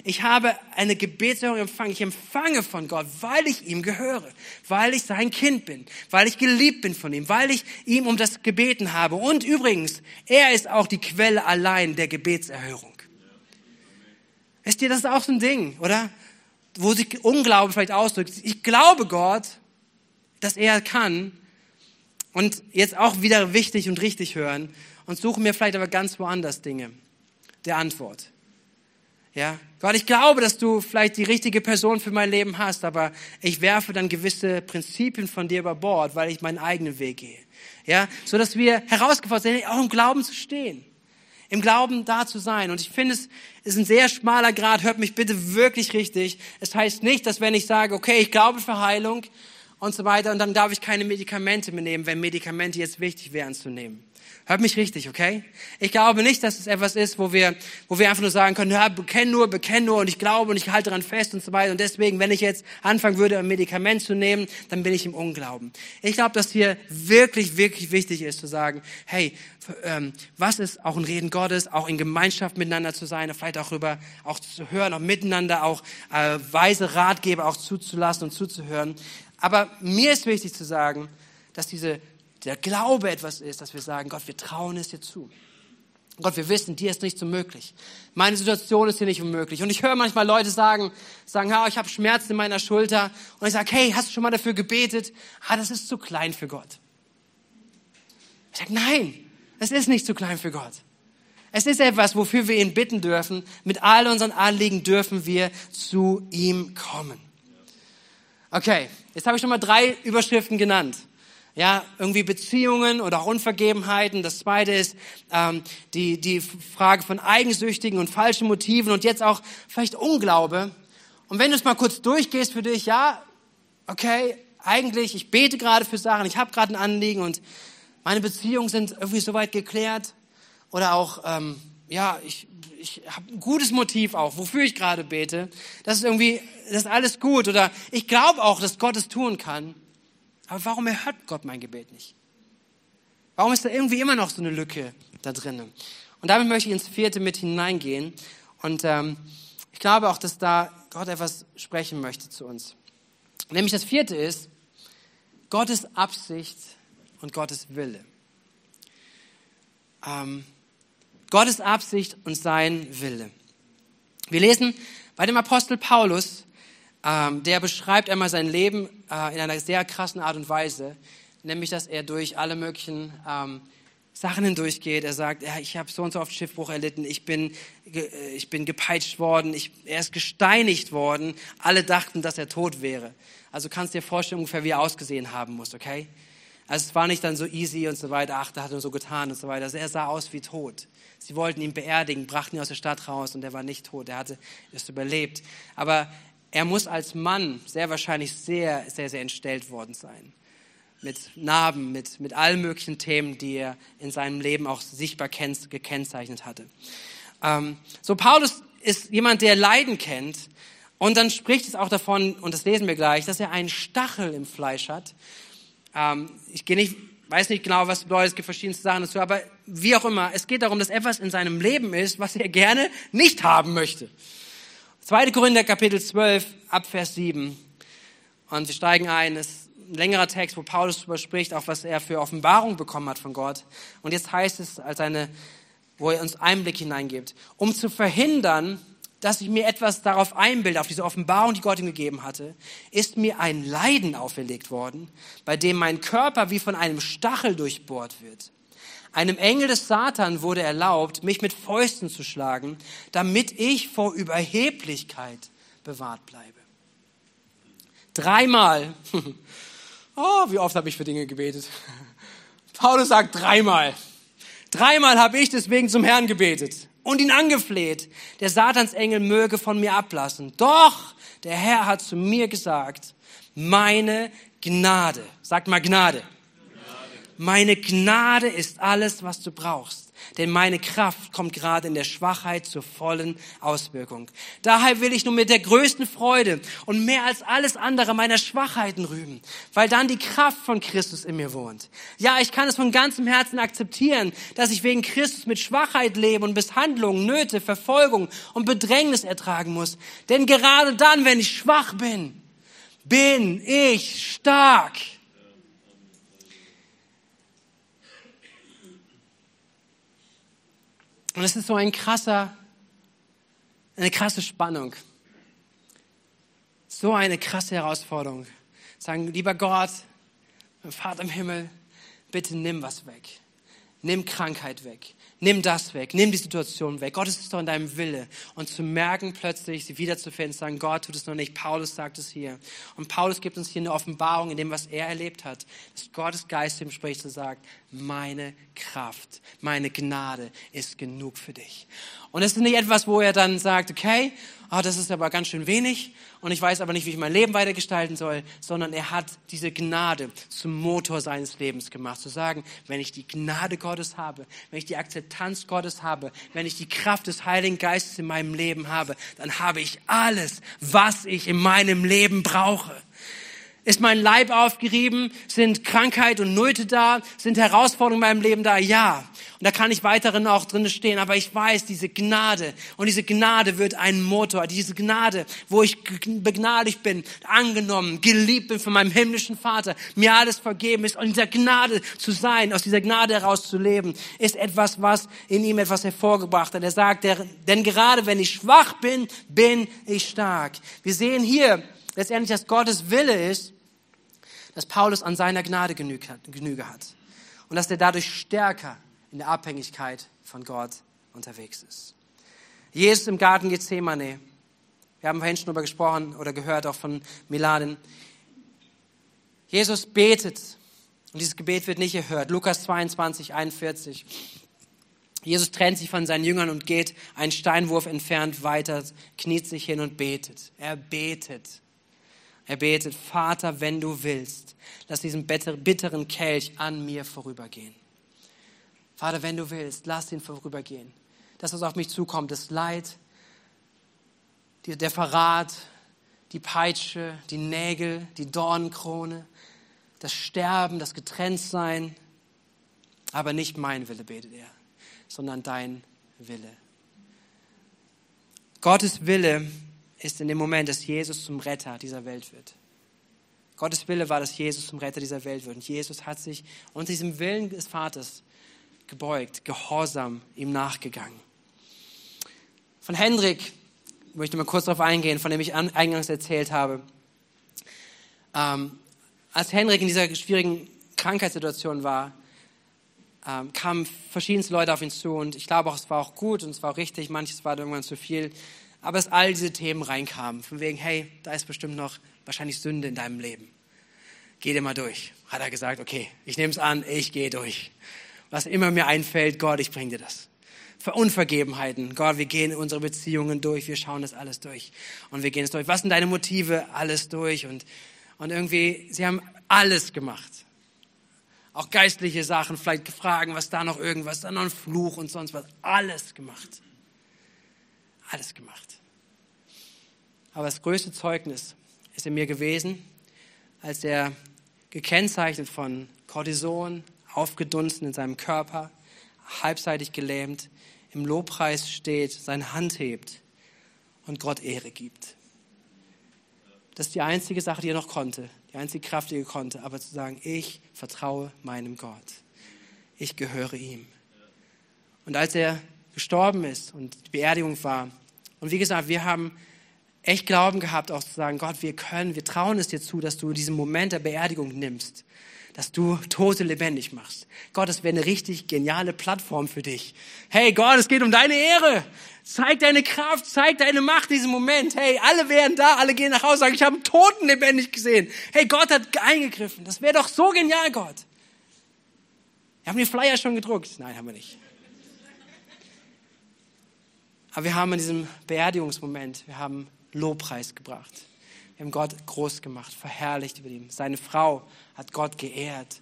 Ich habe eine Gebetserhörung empfangen. Ich empfange von Gott, weil ich ihm gehöre, weil ich sein Kind bin, weil ich geliebt bin von ihm, weil ich ihm um das gebeten habe. Und übrigens, er ist auch die Quelle allein der Gebetserhörung. Wisst ihr, das ist auch so ein Ding, oder? Wo sich Unglaube vielleicht ausdrückt. Ich glaube Gott, dass er kann. Und jetzt auch wieder wichtig und richtig hören und suche mir vielleicht aber ganz woanders Dinge der Antwort. Ja, Gott, ich glaube, dass du vielleicht die richtige Person für mein Leben hast, aber ich werfe dann gewisse Prinzipien von dir über Bord, weil ich meinen eigenen Weg gehe. Ja, so dass wir herausgefordert sind, auch im Glauben zu stehen. Im Glauben da zu sein. Und ich finde, es ist ein sehr schmaler Grad. Hört mich bitte wirklich richtig. Es heißt nicht, dass wenn ich sage, okay, ich glaube für Heilung und so weiter, und dann darf ich keine Medikamente mehr nehmen, wenn Medikamente jetzt wichtig wären zu nehmen. Hört mich richtig, okay? Ich glaube nicht, dass es etwas ist, wo wir, wo wir einfach nur sagen können, ja, bekenn nur, bekenn nur und ich glaube und ich halte daran fest und so weiter. Und deswegen, wenn ich jetzt anfangen würde, ein Medikament zu nehmen, dann bin ich im Unglauben. Ich glaube, dass hier wirklich, wirklich wichtig ist zu sagen, hey, ähm, was ist auch ein Reden Gottes, auch in Gemeinschaft miteinander zu sein, vielleicht auch über, auch zu hören, auch miteinander, auch äh, weise Ratgeber auch zuzulassen und zuzuhören. Aber mir ist wichtig zu sagen, dass diese der Glaube etwas ist, dass wir sagen, Gott, wir trauen es dir zu. Gott, wir wissen, dir ist nicht so möglich. Meine Situation ist hier nicht unmöglich. Und ich höre manchmal Leute sagen, sagen, ja, ich habe Schmerzen in meiner Schulter. Und ich sage, hey, hast du schon mal dafür gebetet? Ah, das ist zu klein für Gott. Ich sage, nein, es ist nicht zu klein für Gott. Es ist etwas, wofür wir ihn bitten dürfen. Mit all unseren Anliegen dürfen wir zu ihm kommen. Okay, jetzt habe ich schon mal drei Überschriften genannt ja, irgendwie Beziehungen oder auch Unvergebenheiten. Das zweite ist ähm, die, die Frage von eigensüchtigen und falschen Motiven und jetzt auch vielleicht Unglaube. Und wenn du es mal kurz durchgehst für dich, ja, okay, eigentlich, ich bete gerade für Sachen, ich habe gerade ein Anliegen und meine Beziehungen sind irgendwie soweit geklärt oder auch, ähm, ja, ich, ich habe ein gutes Motiv auch, wofür ich gerade bete. Das ist irgendwie, das ist alles gut oder ich glaube auch, dass Gott es tun kann. Aber warum erhört Gott mein Gebet nicht? Warum ist da irgendwie immer noch so eine Lücke da drinnen? Und damit möchte ich ins vierte mit hineingehen. Und ähm, ich glaube auch, dass da Gott etwas sprechen möchte zu uns. Nämlich das vierte ist Gottes Absicht und Gottes Wille. Ähm, Gottes Absicht und sein Wille. Wir lesen bei dem Apostel Paulus ähm, der beschreibt einmal sein Leben äh, in einer sehr krassen Art und Weise, nämlich dass er durch alle möglichen ähm, Sachen hindurchgeht. Er sagt, ja, ich habe so und so oft Schiffbruch erlitten, ich bin, äh, ich bin gepeitscht worden, ich, er ist gesteinigt worden. Alle dachten, dass er tot wäre. Also kannst dir vorstellen, ungefähr wie er ausgesehen haben muss, okay? Also es war nicht dann so easy und so weiter, ach, da hat er so getan und so weiter. Also er sah aus wie tot. Sie wollten ihn beerdigen, brachten ihn aus der Stadt raus und er war nicht tot, er hatte es überlebt. Aber er muss als Mann sehr wahrscheinlich sehr, sehr, sehr entstellt worden sein. Mit Narben, mit, mit allen möglichen Themen, die er in seinem Leben auch sichtbar gekennzeichnet hatte. Ähm, so, Paulus ist jemand, der Leiden kennt. Und dann spricht es auch davon, und das lesen wir gleich, dass er einen Stachel im Fleisch hat. Ähm, ich gehe nicht, weiß nicht genau, was bedeutet, es gibt verschiedenste Sachen dazu, aber wie auch immer, es geht darum, dass etwas in seinem Leben ist, was er gerne nicht haben möchte. 2. Korinther Kapitel 12 ab Vers 7. Und wir steigen ein. Das ist ein längerer Text, wo Paulus darüber spricht, auch was er für Offenbarung bekommen hat von Gott. Und jetzt heißt es als eine, wo er uns Einblick hineingibt, um zu verhindern, dass ich mir etwas darauf einbilde, auf diese Offenbarung, die Gott ihm gegeben hatte, ist mir ein Leiden auferlegt worden, bei dem mein Körper wie von einem Stachel durchbohrt wird. Einem Engel des Satan wurde erlaubt, mich mit Fäusten zu schlagen, damit ich vor Überheblichkeit bewahrt bleibe. Dreimal. (laughs) Oh, wie oft habe ich für Dinge gebetet. (laughs) Paulus sagt dreimal. Dreimal habe ich deswegen zum Herrn gebetet und ihn angefleht. Der Satansengel möge von mir ablassen. Doch der Herr hat zu mir gesagt, meine Gnade, sagt mal Gnade, meine Gnade ist alles, was du brauchst. Denn meine Kraft kommt gerade in der Schwachheit zur vollen Auswirkung. Daher will ich nun mit der größten Freude und mehr als alles andere meiner Schwachheiten rühmen, weil dann die Kraft von Christus in mir wohnt. Ja, ich kann es von ganzem Herzen akzeptieren, dass ich wegen Christus mit Schwachheit lebe und Misshandlungen, Nöte, Verfolgung und Bedrängnis ertragen muss. Denn gerade dann, wenn ich schwach bin, bin ich stark. Und es ist so ein krasser, eine krasse Spannung. So eine krasse Herausforderung. Sagen, lieber Gott, Vater im Himmel, bitte nimm was weg. nimm Krankheit weg. Nimm das weg, nimm die Situation weg. Gott, es ist doch in deinem Wille. Und zu merken plötzlich, sie wiederzufinden, zu sagen, Gott tut es noch nicht, Paulus sagt es hier. Und Paulus gibt uns hier eine Offenbarung in dem, was er erlebt hat. Dass Gottes Geist ihm spricht und sagt, meine Kraft, meine Gnade ist genug für dich. Und es ist nicht etwas, wo er dann sagt, okay, oh, das ist aber ganz schön wenig und ich weiß aber nicht, wie ich mein Leben weitergestalten soll, sondern er hat diese Gnade zum Motor seines Lebens gemacht. Zu sagen, wenn ich die Gnade Gottes habe, wenn ich die Akzeptanz Gottes habe, wenn ich die Kraft des Heiligen Geistes in meinem Leben habe, dann habe ich alles, was ich in meinem Leben brauche. Ist mein Leib aufgerieben? Sind Krankheit und Nöte da? Sind Herausforderungen in meinem Leben da? Ja. Und da kann ich weiterhin auch drin stehen. Aber ich weiß, diese Gnade und diese Gnade wird ein Motor. Diese Gnade, wo ich begnadigt bin, angenommen, geliebt bin von meinem himmlischen Vater, mir alles vergeben ist und in dieser Gnade zu sein, aus dieser Gnade heraus zu leben, ist etwas, was in ihm etwas hervorgebracht hat. Er sagt, denn gerade wenn ich schwach bin, bin ich stark. Wir sehen hier letztendlich, dass Gottes Wille ist, dass Paulus an seiner Gnade Genüge hat und dass er dadurch stärker in der Abhängigkeit von Gott unterwegs ist. Jesus im Garten Gethsemane, wir haben vorhin schon darüber gesprochen oder gehört auch von Miladen. Jesus betet und dieses Gebet wird nicht erhört. Lukas 22, 41. Jesus trennt sich von seinen Jüngern und geht einen Steinwurf entfernt weiter, kniet sich hin und betet. Er betet. Er betet, Vater, wenn du willst, lass diesen bitteren Kelch an mir vorübergehen. Vater, wenn du willst, lass ihn vorübergehen. Das, was auf mich zukommt, das Leid, der Verrat, die Peitsche, die Nägel, die Dornenkrone, das Sterben, das Getrenntsein. Aber nicht mein Wille, betet er, sondern dein Wille. Gottes Wille ist in dem Moment, dass Jesus zum Retter dieser Welt wird. Gottes Wille war, dass Jesus zum Retter dieser Welt wird. Und Jesus hat sich unter diesem Willen des Vaters gebeugt, gehorsam ihm nachgegangen. Von Hendrik möchte ich mal kurz darauf eingehen, von dem ich eingangs erzählt habe. Ähm, als Hendrik in dieser schwierigen Krankheitssituation war, ähm, kamen verschiedenste Leute auf ihn zu und ich glaube auch, es war auch gut und es war auch richtig, manches war irgendwann zu viel. Aber dass all diese Themen reinkamen, von wegen, hey, da ist bestimmt noch wahrscheinlich Sünde in deinem Leben. Geh dir mal durch. Hat er gesagt, okay, ich nehme es an, ich gehe durch. Was immer mir einfällt, Gott, ich bringe dir das. Für Unvergebenheiten, Gott, wir gehen unsere Beziehungen durch, wir schauen das alles durch. Und wir gehen es durch. Was sind deine Motive? Alles durch. Und, und irgendwie, sie haben alles gemacht. Auch geistliche Sachen, vielleicht gefragt, was da noch irgendwas, dann noch ein Fluch und sonst was. Alles gemacht. Alles gemacht. Aber das größte Zeugnis ist in mir gewesen, als er gekennzeichnet von Cortison, aufgedunsen in seinem Körper, halbseitig gelähmt, im Lobpreis steht, seine Hand hebt und Gott Ehre gibt. Das ist die einzige Sache, die er noch konnte, die einzige Kraft, die er konnte, aber zu sagen, ich vertraue meinem Gott. Ich gehöre ihm. Und als er gestorben ist und die Beerdigung war. Und wie gesagt, wir haben echt Glauben gehabt, auch zu sagen, Gott, wir können, wir trauen es dir zu, dass du diesen Moment der Beerdigung nimmst, dass du Tote lebendig machst. Gott, das wäre eine richtig geniale Plattform für dich. Hey Gott, es geht um deine Ehre. Zeig deine Kraft, zeig deine Macht in diesem Moment. Hey, alle wären da, alle gehen nach Hause, sagen, ich habe einen Toten lebendig gesehen. Hey, Gott hat eingegriffen. Das wäre doch so genial, Gott. Wir haben die Flyer schon gedruckt. Nein, haben wir nicht. Aber wir haben in diesem Beerdigungsmoment, wir haben Lobpreis gebracht. Wir haben Gott groß gemacht, verherrlicht über ihm. Seine Frau hat Gott geehrt,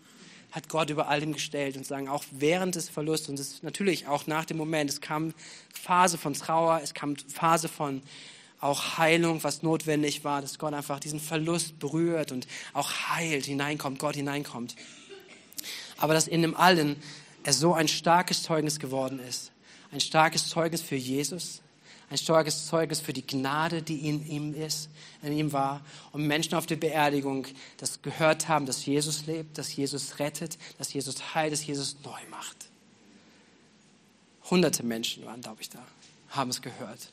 hat Gott über allem gestellt und sagen, auch während des Verlusts und es natürlich auch nach dem Moment, es kam Phase von Trauer, es kam Phase von auch Heilung, was notwendig war, dass Gott einfach diesen Verlust berührt und auch heilt, hineinkommt, Gott hineinkommt. Aber dass in dem Allen er so ein starkes Zeugnis geworden ist, ein starkes Zeugnis für Jesus, ein starkes Zeugnis für die Gnade, die in ihm ist, in ihm war. Und Menschen auf der Beerdigung das gehört haben, dass Jesus lebt, dass Jesus rettet, dass Jesus heilt, dass Jesus neu macht. Hunderte Menschen waren, glaube ich, da, haben es gehört.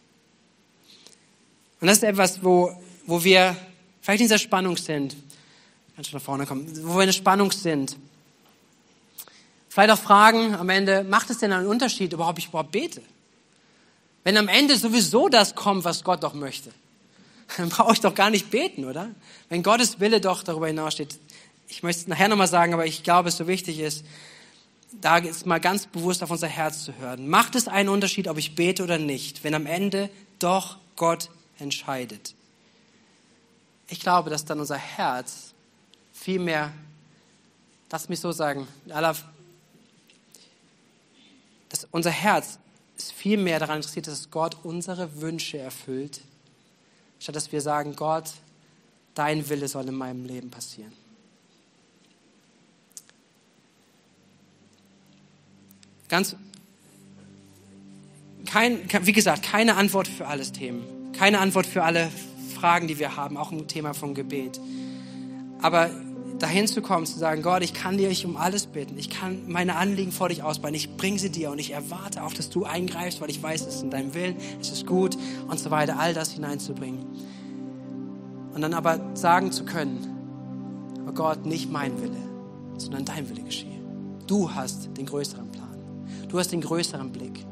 Und das ist etwas, wo, wo wir vielleicht in dieser Spannung sind. Kannst du nach vorne kommen? Wo wir in der Spannung sind Vielleicht auch fragen am Ende, macht es denn einen Unterschied, ob ich überhaupt bete? Wenn am Ende sowieso das kommt, was Gott doch möchte, (laughs) dann brauche ich doch gar nicht beten, oder? Wenn Gottes Wille doch darüber hinaussteht. Ich möchte es nachher nochmal sagen, aber ich glaube, es so wichtig ist, da jetzt mal ganz bewusst auf unser Herz zu hören. Macht es einen Unterschied, ob ich bete oder nicht, wenn am Ende doch Gott entscheidet? Ich glaube, dass dann unser Herz viel mehr, lass mich so sagen, aller dass unser Herz ist viel mehr daran interessiert, dass Gott unsere Wünsche erfüllt, statt dass wir sagen, Gott, dein Wille soll in meinem Leben passieren. Ganz, kein, wie gesagt, keine Antwort für alles Themen, keine Antwort für alle Fragen, die wir haben, auch im Thema von Gebet. Aber dahin zu kommen, zu sagen, Gott, ich kann dir um alles bitten. Ich kann meine Anliegen vor dich ausbreiten. Ich bringe sie dir und ich erwarte auch, dass du eingreifst, weil ich weiß, es ist in deinem Willen, es ist gut und so weiter, all das hineinzubringen. Und dann aber sagen zu können, oh Gott, nicht mein Wille, sondern dein Wille geschehe. Du hast den größeren Plan. Du hast den größeren Blick.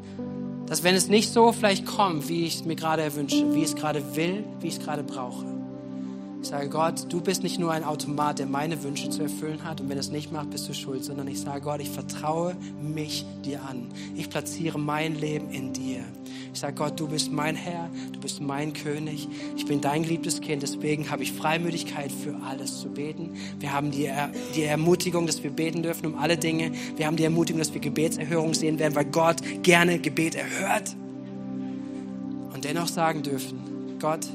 Dass wenn es nicht so vielleicht kommt, wie ich es mir gerade erwünsche, wie ich es gerade will, wie ich es gerade brauche, ich sage, Gott, du bist nicht nur ein Automat, der meine Wünsche zu erfüllen hat und wenn es nicht macht, bist du schuld, sondern ich sage, Gott, ich vertraue mich dir an. Ich platziere mein Leben in dir. Ich sage, Gott, du bist mein Herr, du bist mein König, ich bin dein geliebtes Kind, deswegen habe ich Freimütigkeit für alles zu beten. Wir haben die, er die Ermutigung, dass wir beten dürfen um alle Dinge. Wir haben die Ermutigung, dass wir Gebetserhörung sehen werden, weil Gott gerne Gebet erhört. Und dennoch sagen dürfen, Gott,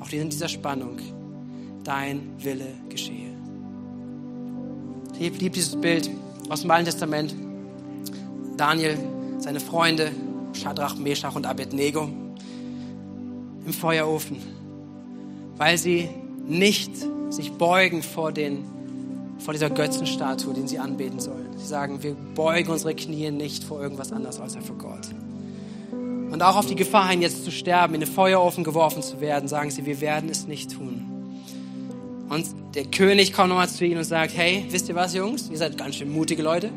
auch in dieser Spannung, dein Wille geschehe. Ich liebe dieses Bild aus dem Alten Testament. Daniel, seine Freunde, Shadrach, Meshach und Abednego im Feuerofen, weil sie nicht sich beugen vor, den, vor dieser Götzenstatue, den sie anbeten sollen. Sie sagen, wir beugen unsere Knie nicht vor irgendwas anderes als vor Gott. Und auch auf die Gefahr hin, jetzt zu sterben, in den Feuerofen geworfen zu werden, sagen sie, wir werden es nicht tun. Und der König kommt nochmal zu ihnen und sagt, hey, wisst ihr was, Jungs? Ihr seid ganz schön mutige Leute.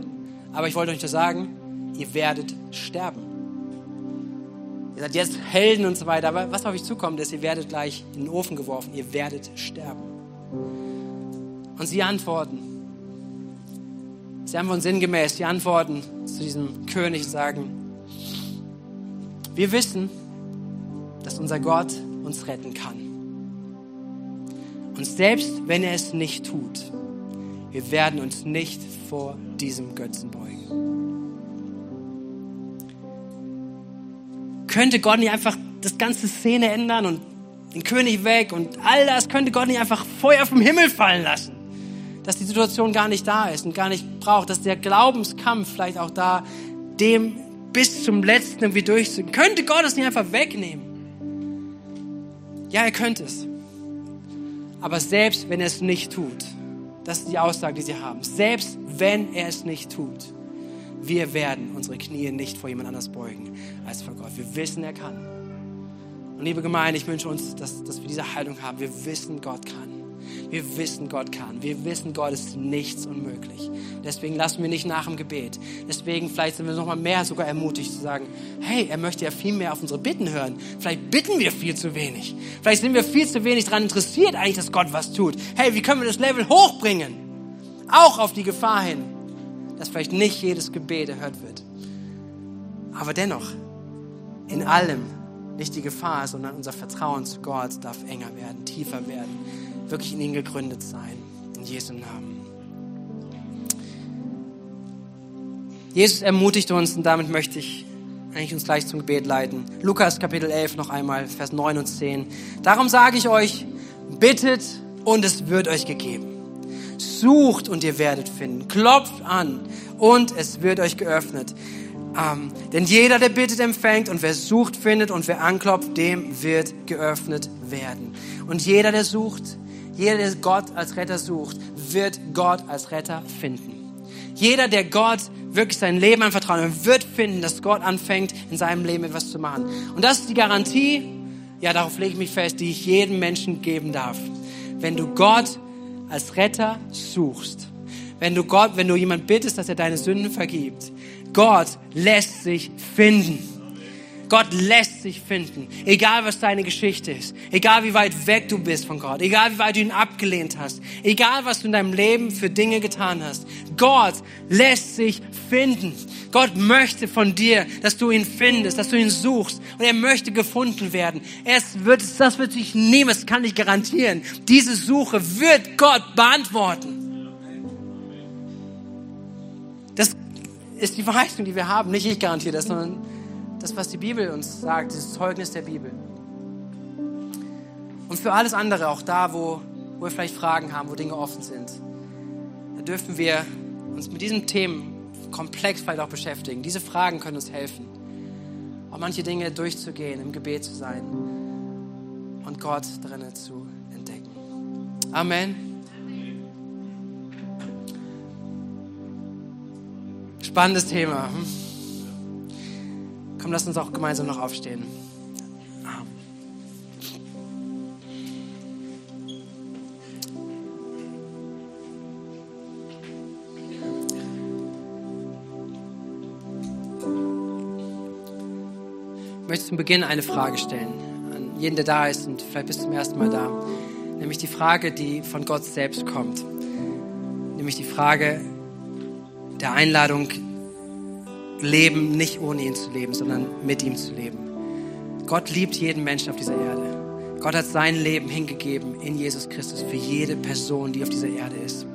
Aber ich wollte euch nur sagen, ihr werdet sterben. Ihr seid jetzt Helden und so weiter. Aber was auf euch zukommt, ist, ihr werdet gleich in den Ofen geworfen. Ihr werdet sterben. Und sie antworten. Sie antworten sinngemäß. Sie antworten zu diesem König und sagen, wir wissen, dass unser Gott uns retten kann. Und selbst wenn er es nicht tut, wir werden uns nicht vor diesem Götzen beugen. Könnte Gott nicht einfach das ganze Szene ändern und den König weg und all das könnte Gott nicht einfach Feuer vom Himmel fallen lassen? Dass die Situation gar nicht da ist und gar nicht braucht, dass der Glaubenskampf vielleicht auch da dem bis zum letzten irgendwie durchzugehen. Könnte Gott es nicht einfach wegnehmen? Ja, er könnte es. Aber selbst wenn er es nicht tut, das ist die Aussage, die sie haben, selbst wenn er es nicht tut, wir werden unsere Knie nicht vor jemand anders beugen als vor Gott. Wir wissen, er kann. Und liebe Gemeinde, ich wünsche uns, dass, dass wir diese Haltung haben. Wir wissen, Gott kann. Wir wissen, Gott kann. Wir wissen, Gott ist nichts unmöglich. Deswegen lassen wir nicht nach dem Gebet. Deswegen vielleicht sind wir noch mal mehr sogar ermutigt zu sagen, hey, er möchte ja viel mehr auf unsere Bitten hören. Vielleicht bitten wir viel zu wenig. Vielleicht sind wir viel zu wenig daran interessiert eigentlich, dass Gott was tut. Hey, wie können wir das Level hochbringen? Auch auf die Gefahr hin, dass vielleicht nicht jedes Gebet erhört wird. Aber dennoch, in allem nicht die Gefahr, sondern unser Vertrauen zu Gott darf enger werden, tiefer werden wirklich in ihn gegründet sein. In Jesu Namen. Jesus ermutigt uns und damit möchte ich eigentlich uns gleich zum Gebet leiten. Lukas Kapitel 11 noch einmal, Vers 9 und 10. Darum sage ich euch, bittet und es wird euch gegeben. Sucht und ihr werdet finden. Klopft an und es wird euch geöffnet. Ähm, denn jeder, der bittet, empfängt und wer sucht, findet und wer anklopft, dem wird geöffnet werden. Und jeder, der sucht, jeder, der Gott als Retter sucht, wird Gott als Retter finden. Jeder, der Gott wirklich sein Leben anvertraut, wird finden, dass Gott anfängt, in seinem Leben etwas zu machen. Und das ist die Garantie, ja, darauf lege ich mich fest, die ich jedem Menschen geben darf. Wenn du Gott als Retter suchst, wenn du Gott, wenn du jemand bittest, dass er deine Sünden vergibt, Gott lässt sich finden. Gott lässt sich finden. Egal was deine Geschichte ist. Egal wie weit weg du bist von Gott. Egal wie weit du ihn abgelehnt hast. Egal was du in deinem Leben für Dinge getan hast. Gott lässt sich finden. Gott möchte von dir, dass du ihn findest, dass du ihn suchst. Und er möchte gefunden werden. Es wird, das wird sich das kann ich garantieren. Diese Suche wird Gott beantworten. Das ist die Verheißung, die wir haben. Nicht ich garantiere das, sondern das, was die Bibel uns sagt, dieses Zeugnis der Bibel. Und für alles andere, auch da, wo, wo wir vielleicht Fragen haben, wo Dinge offen sind, da dürfen wir uns mit diesen Themen komplex vielleicht auch beschäftigen. Diese Fragen können uns helfen, auch manche Dinge durchzugehen, im Gebet zu sein und Gott drinnen zu entdecken. Amen. Spannendes Thema. Komm, lass uns auch gemeinsam noch aufstehen. Ich möchte zum Beginn eine Frage stellen an jeden, der da ist und vielleicht bist du zum ersten Mal da. Nämlich die Frage, die von Gott selbst kommt. Nämlich die Frage der Einladung, leben, nicht ohne ihn zu leben, sondern mit ihm zu leben. Gott liebt jeden Menschen auf dieser Erde. Gott hat sein Leben hingegeben in Jesus Christus für jede Person, die auf dieser Erde ist.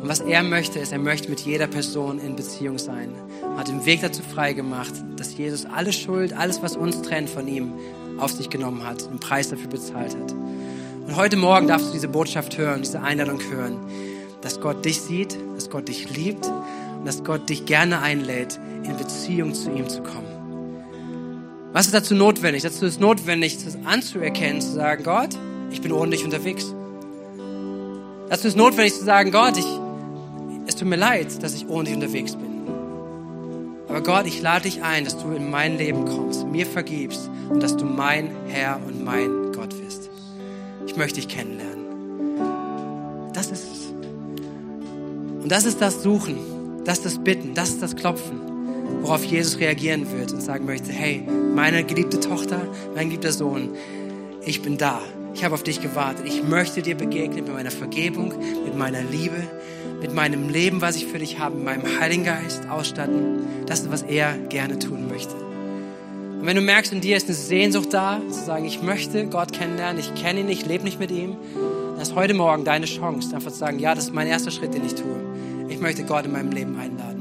Und was er möchte, ist, er möchte mit jeder Person in Beziehung sein. Er hat den Weg dazu frei gemacht, dass Jesus alle Schuld, alles, was uns trennt von ihm, auf sich genommen hat, einen Preis dafür bezahlt hat. Und heute Morgen darfst du diese Botschaft hören, diese Einladung hören, dass Gott dich sieht, dass Gott dich liebt und dass Gott dich gerne einlädt, in Beziehung zu ihm zu kommen. Was ist dazu notwendig? Dazu ist notwendig, das anzuerkennen, zu sagen, Gott, ich bin ohne dich unterwegs. Dazu ist notwendig zu sagen, Gott, ich, es tut mir leid, dass ich ohne dich unterwegs bin. Aber Gott, ich lade dich ein, dass du in mein Leben kommst, mir vergibst und dass du mein Herr und mein Gott wirst. Ich möchte dich kennenlernen. Das ist es. Und das ist das Suchen, das ist das Bitten, das ist das Klopfen worauf Jesus reagieren wird und sagen möchte, hey, meine geliebte Tochter, mein geliebter Sohn, ich bin da. Ich habe auf dich gewartet. Ich möchte dir begegnen mit meiner Vergebung, mit meiner Liebe, mit meinem Leben, was ich für dich habe, mit meinem Heiligen Geist ausstatten. Das ist, was er gerne tun möchte. Und wenn du merkst, in dir ist eine Sehnsucht da, zu sagen, ich möchte Gott kennenlernen, ich kenne ihn, ich lebe nicht mit ihm, dann ist heute Morgen deine Chance, einfach zu sagen, ja, das ist mein erster Schritt, den ich tue. Ich möchte Gott in meinem Leben einladen.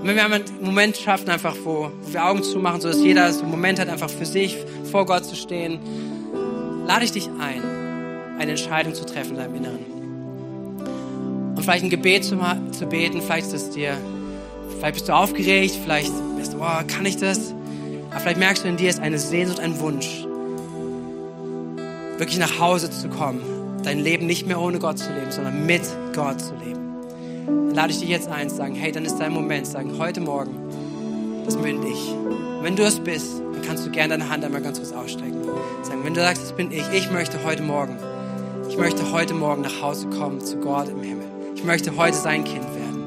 Und wenn wir einen Moment schaffen, einfach, wo, wir Augen zumachen, so dass jeder so einen Moment hat, einfach für sich vor Gott zu stehen, lade ich dich ein, eine Entscheidung zu treffen in deinem Inneren. Und vielleicht ein Gebet zu, zu beten, vielleicht ist es dir, vielleicht bist du aufgeregt, vielleicht bist du, oh, kann ich das? Aber vielleicht merkst du in dir ist eine Sehnsucht, ein Wunsch, wirklich nach Hause zu kommen, dein Leben nicht mehr ohne Gott zu leben, sondern mit Gott zu leben dann lade ich dich jetzt ein, sagen, hey, dann ist dein Moment, sagen, heute Morgen, das bin ich. Wenn du es bist, dann kannst du gerne deine Hand einmal ganz kurz ausstrecken. Sagen, wenn du sagst, das bin ich, ich möchte heute Morgen, ich möchte heute Morgen nach Hause kommen zu Gott im Himmel. Ich möchte heute sein Kind werden.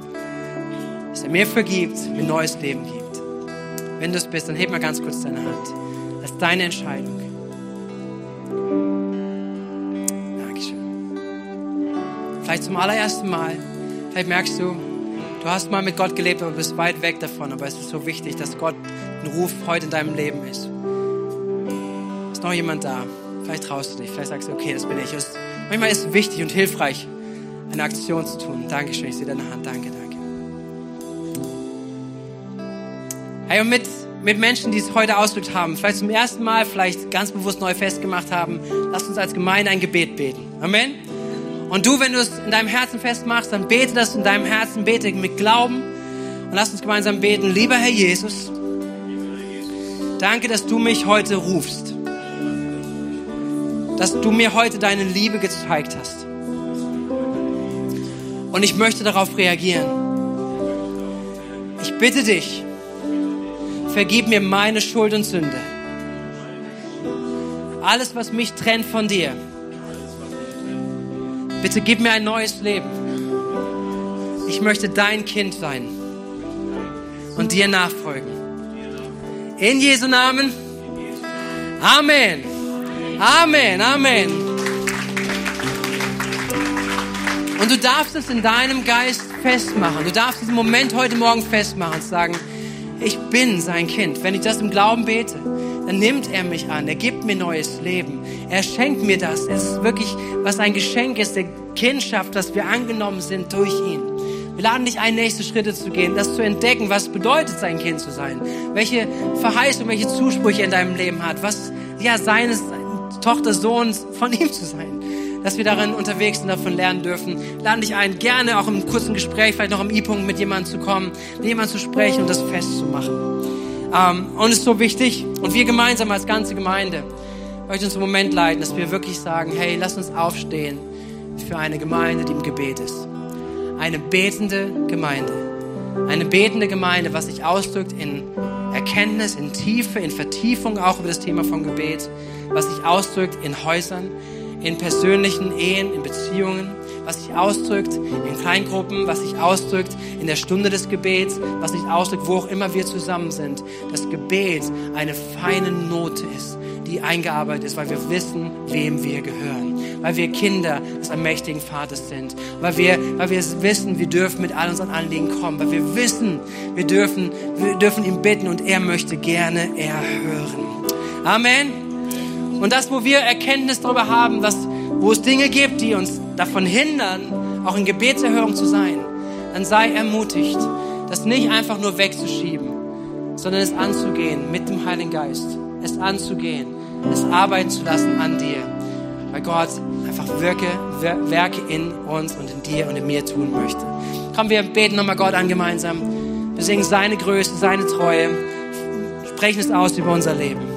Dass er mir vergibt, mir neues Leben gibt. Wenn du es bist, dann heb mal ganz kurz deine Hand. Das ist deine Entscheidung. Dankeschön. Vielleicht zum allerersten Mal Vielleicht merkst du, du hast mal mit Gott gelebt, aber bist weit weg davon. Aber es ist so wichtig, dass Gott ein Ruf heute in deinem Leben ist. Ist noch jemand da? Vielleicht traust du dich, vielleicht sagst du, okay, das bin ich. Es, manchmal ist es wichtig und hilfreich, eine Aktion zu tun. Dankeschön, ich sehe deine Hand. Danke, danke. Hey, und mit, mit Menschen, die es heute ausgedrückt haben, vielleicht zum ersten Mal, vielleicht ganz bewusst neu festgemacht haben, lasst uns als Gemeinde ein Gebet beten. Amen. Und du, wenn du es in deinem Herzen festmachst, dann bete das in deinem Herzen, bete mit Glauben und lass uns gemeinsam beten. Lieber Herr Jesus, danke, dass du mich heute rufst. Dass du mir heute deine Liebe gezeigt hast. Und ich möchte darauf reagieren. Ich bitte dich, vergib mir meine Schuld und Sünde. Alles, was mich trennt von dir Bitte gib mir ein neues Leben. Ich möchte dein Kind sein und dir nachfolgen. In Jesu Namen. Amen. Amen. Amen. Und du darfst es in deinem Geist festmachen. Du darfst diesen Moment heute Morgen festmachen und sagen, ich bin sein Kind. Wenn ich das im Glauben bete, dann nimmt er mich an. Er gibt mir neues Leben. Er schenkt mir das. Es ist wirklich, was ein Geschenk ist, der Kindschaft, dass wir angenommen sind durch ihn. Wir laden dich ein, nächste Schritte zu gehen, das zu entdecken, was bedeutet, sein Kind zu sein. Welche Verheißung, welche Zusprüche in deinem Leben hat. Was, ja, seines Tochter, Sohns von ihm zu sein dass wir darin unterwegs sind, davon lernen dürfen. Lade dich ein, gerne auch im kurzen Gespräch, vielleicht noch im E-Punkt mit jemandem zu kommen, mit jemandem zu sprechen und das festzumachen. Ähm, und es ist so wichtig, und wir gemeinsam als ganze Gemeinde möchten uns im Moment leiten, dass wir wirklich sagen, hey, lass uns aufstehen für eine Gemeinde, die im Gebet ist. Eine betende Gemeinde. Eine betende Gemeinde, was sich ausdrückt in Erkenntnis, in Tiefe, in Vertiefung auch über das Thema von Gebet, was sich ausdrückt in Häusern, in persönlichen Ehen, in Beziehungen, was sich ausdrückt in Kleingruppen, was sich ausdrückt in der Stunde des Gebets, was sich ausdrückt, wo auch immer wir zusammen sind. Das Gebet eine feine Note ist, die eingearbeitet ist, weil wir wissen, wem wir gehören. Weil wir Kinder des allmächtigen Vaters sind. Weil wir, weil wir wissen, wir dürfen mit all unseren Anliegen kommen. Weil wir wissen, wir dürfen, wir dürfen ihn bitten und er möchte gerne erhören. Amen. Und das, wo wir Erkenntnis darüber haben, dass, wo es Dinge gibt, die uns davon hindern, auch in Gebetserhörung zu sein, dann sei ermutigt, das nicht einfach nur wegzuschieben, sondern es anzugehen mit dem Heiligen Geist, es anzugehen, es arbeiten zu lassen an dir, weil Gott einfach wirke, Werke in uns und in dir und in mir tun möchte. Komm, wir beten nochmal Gott an gemeinsam. Wir singen seine Größe, seine Treue, sprechen es aus über unser Leben.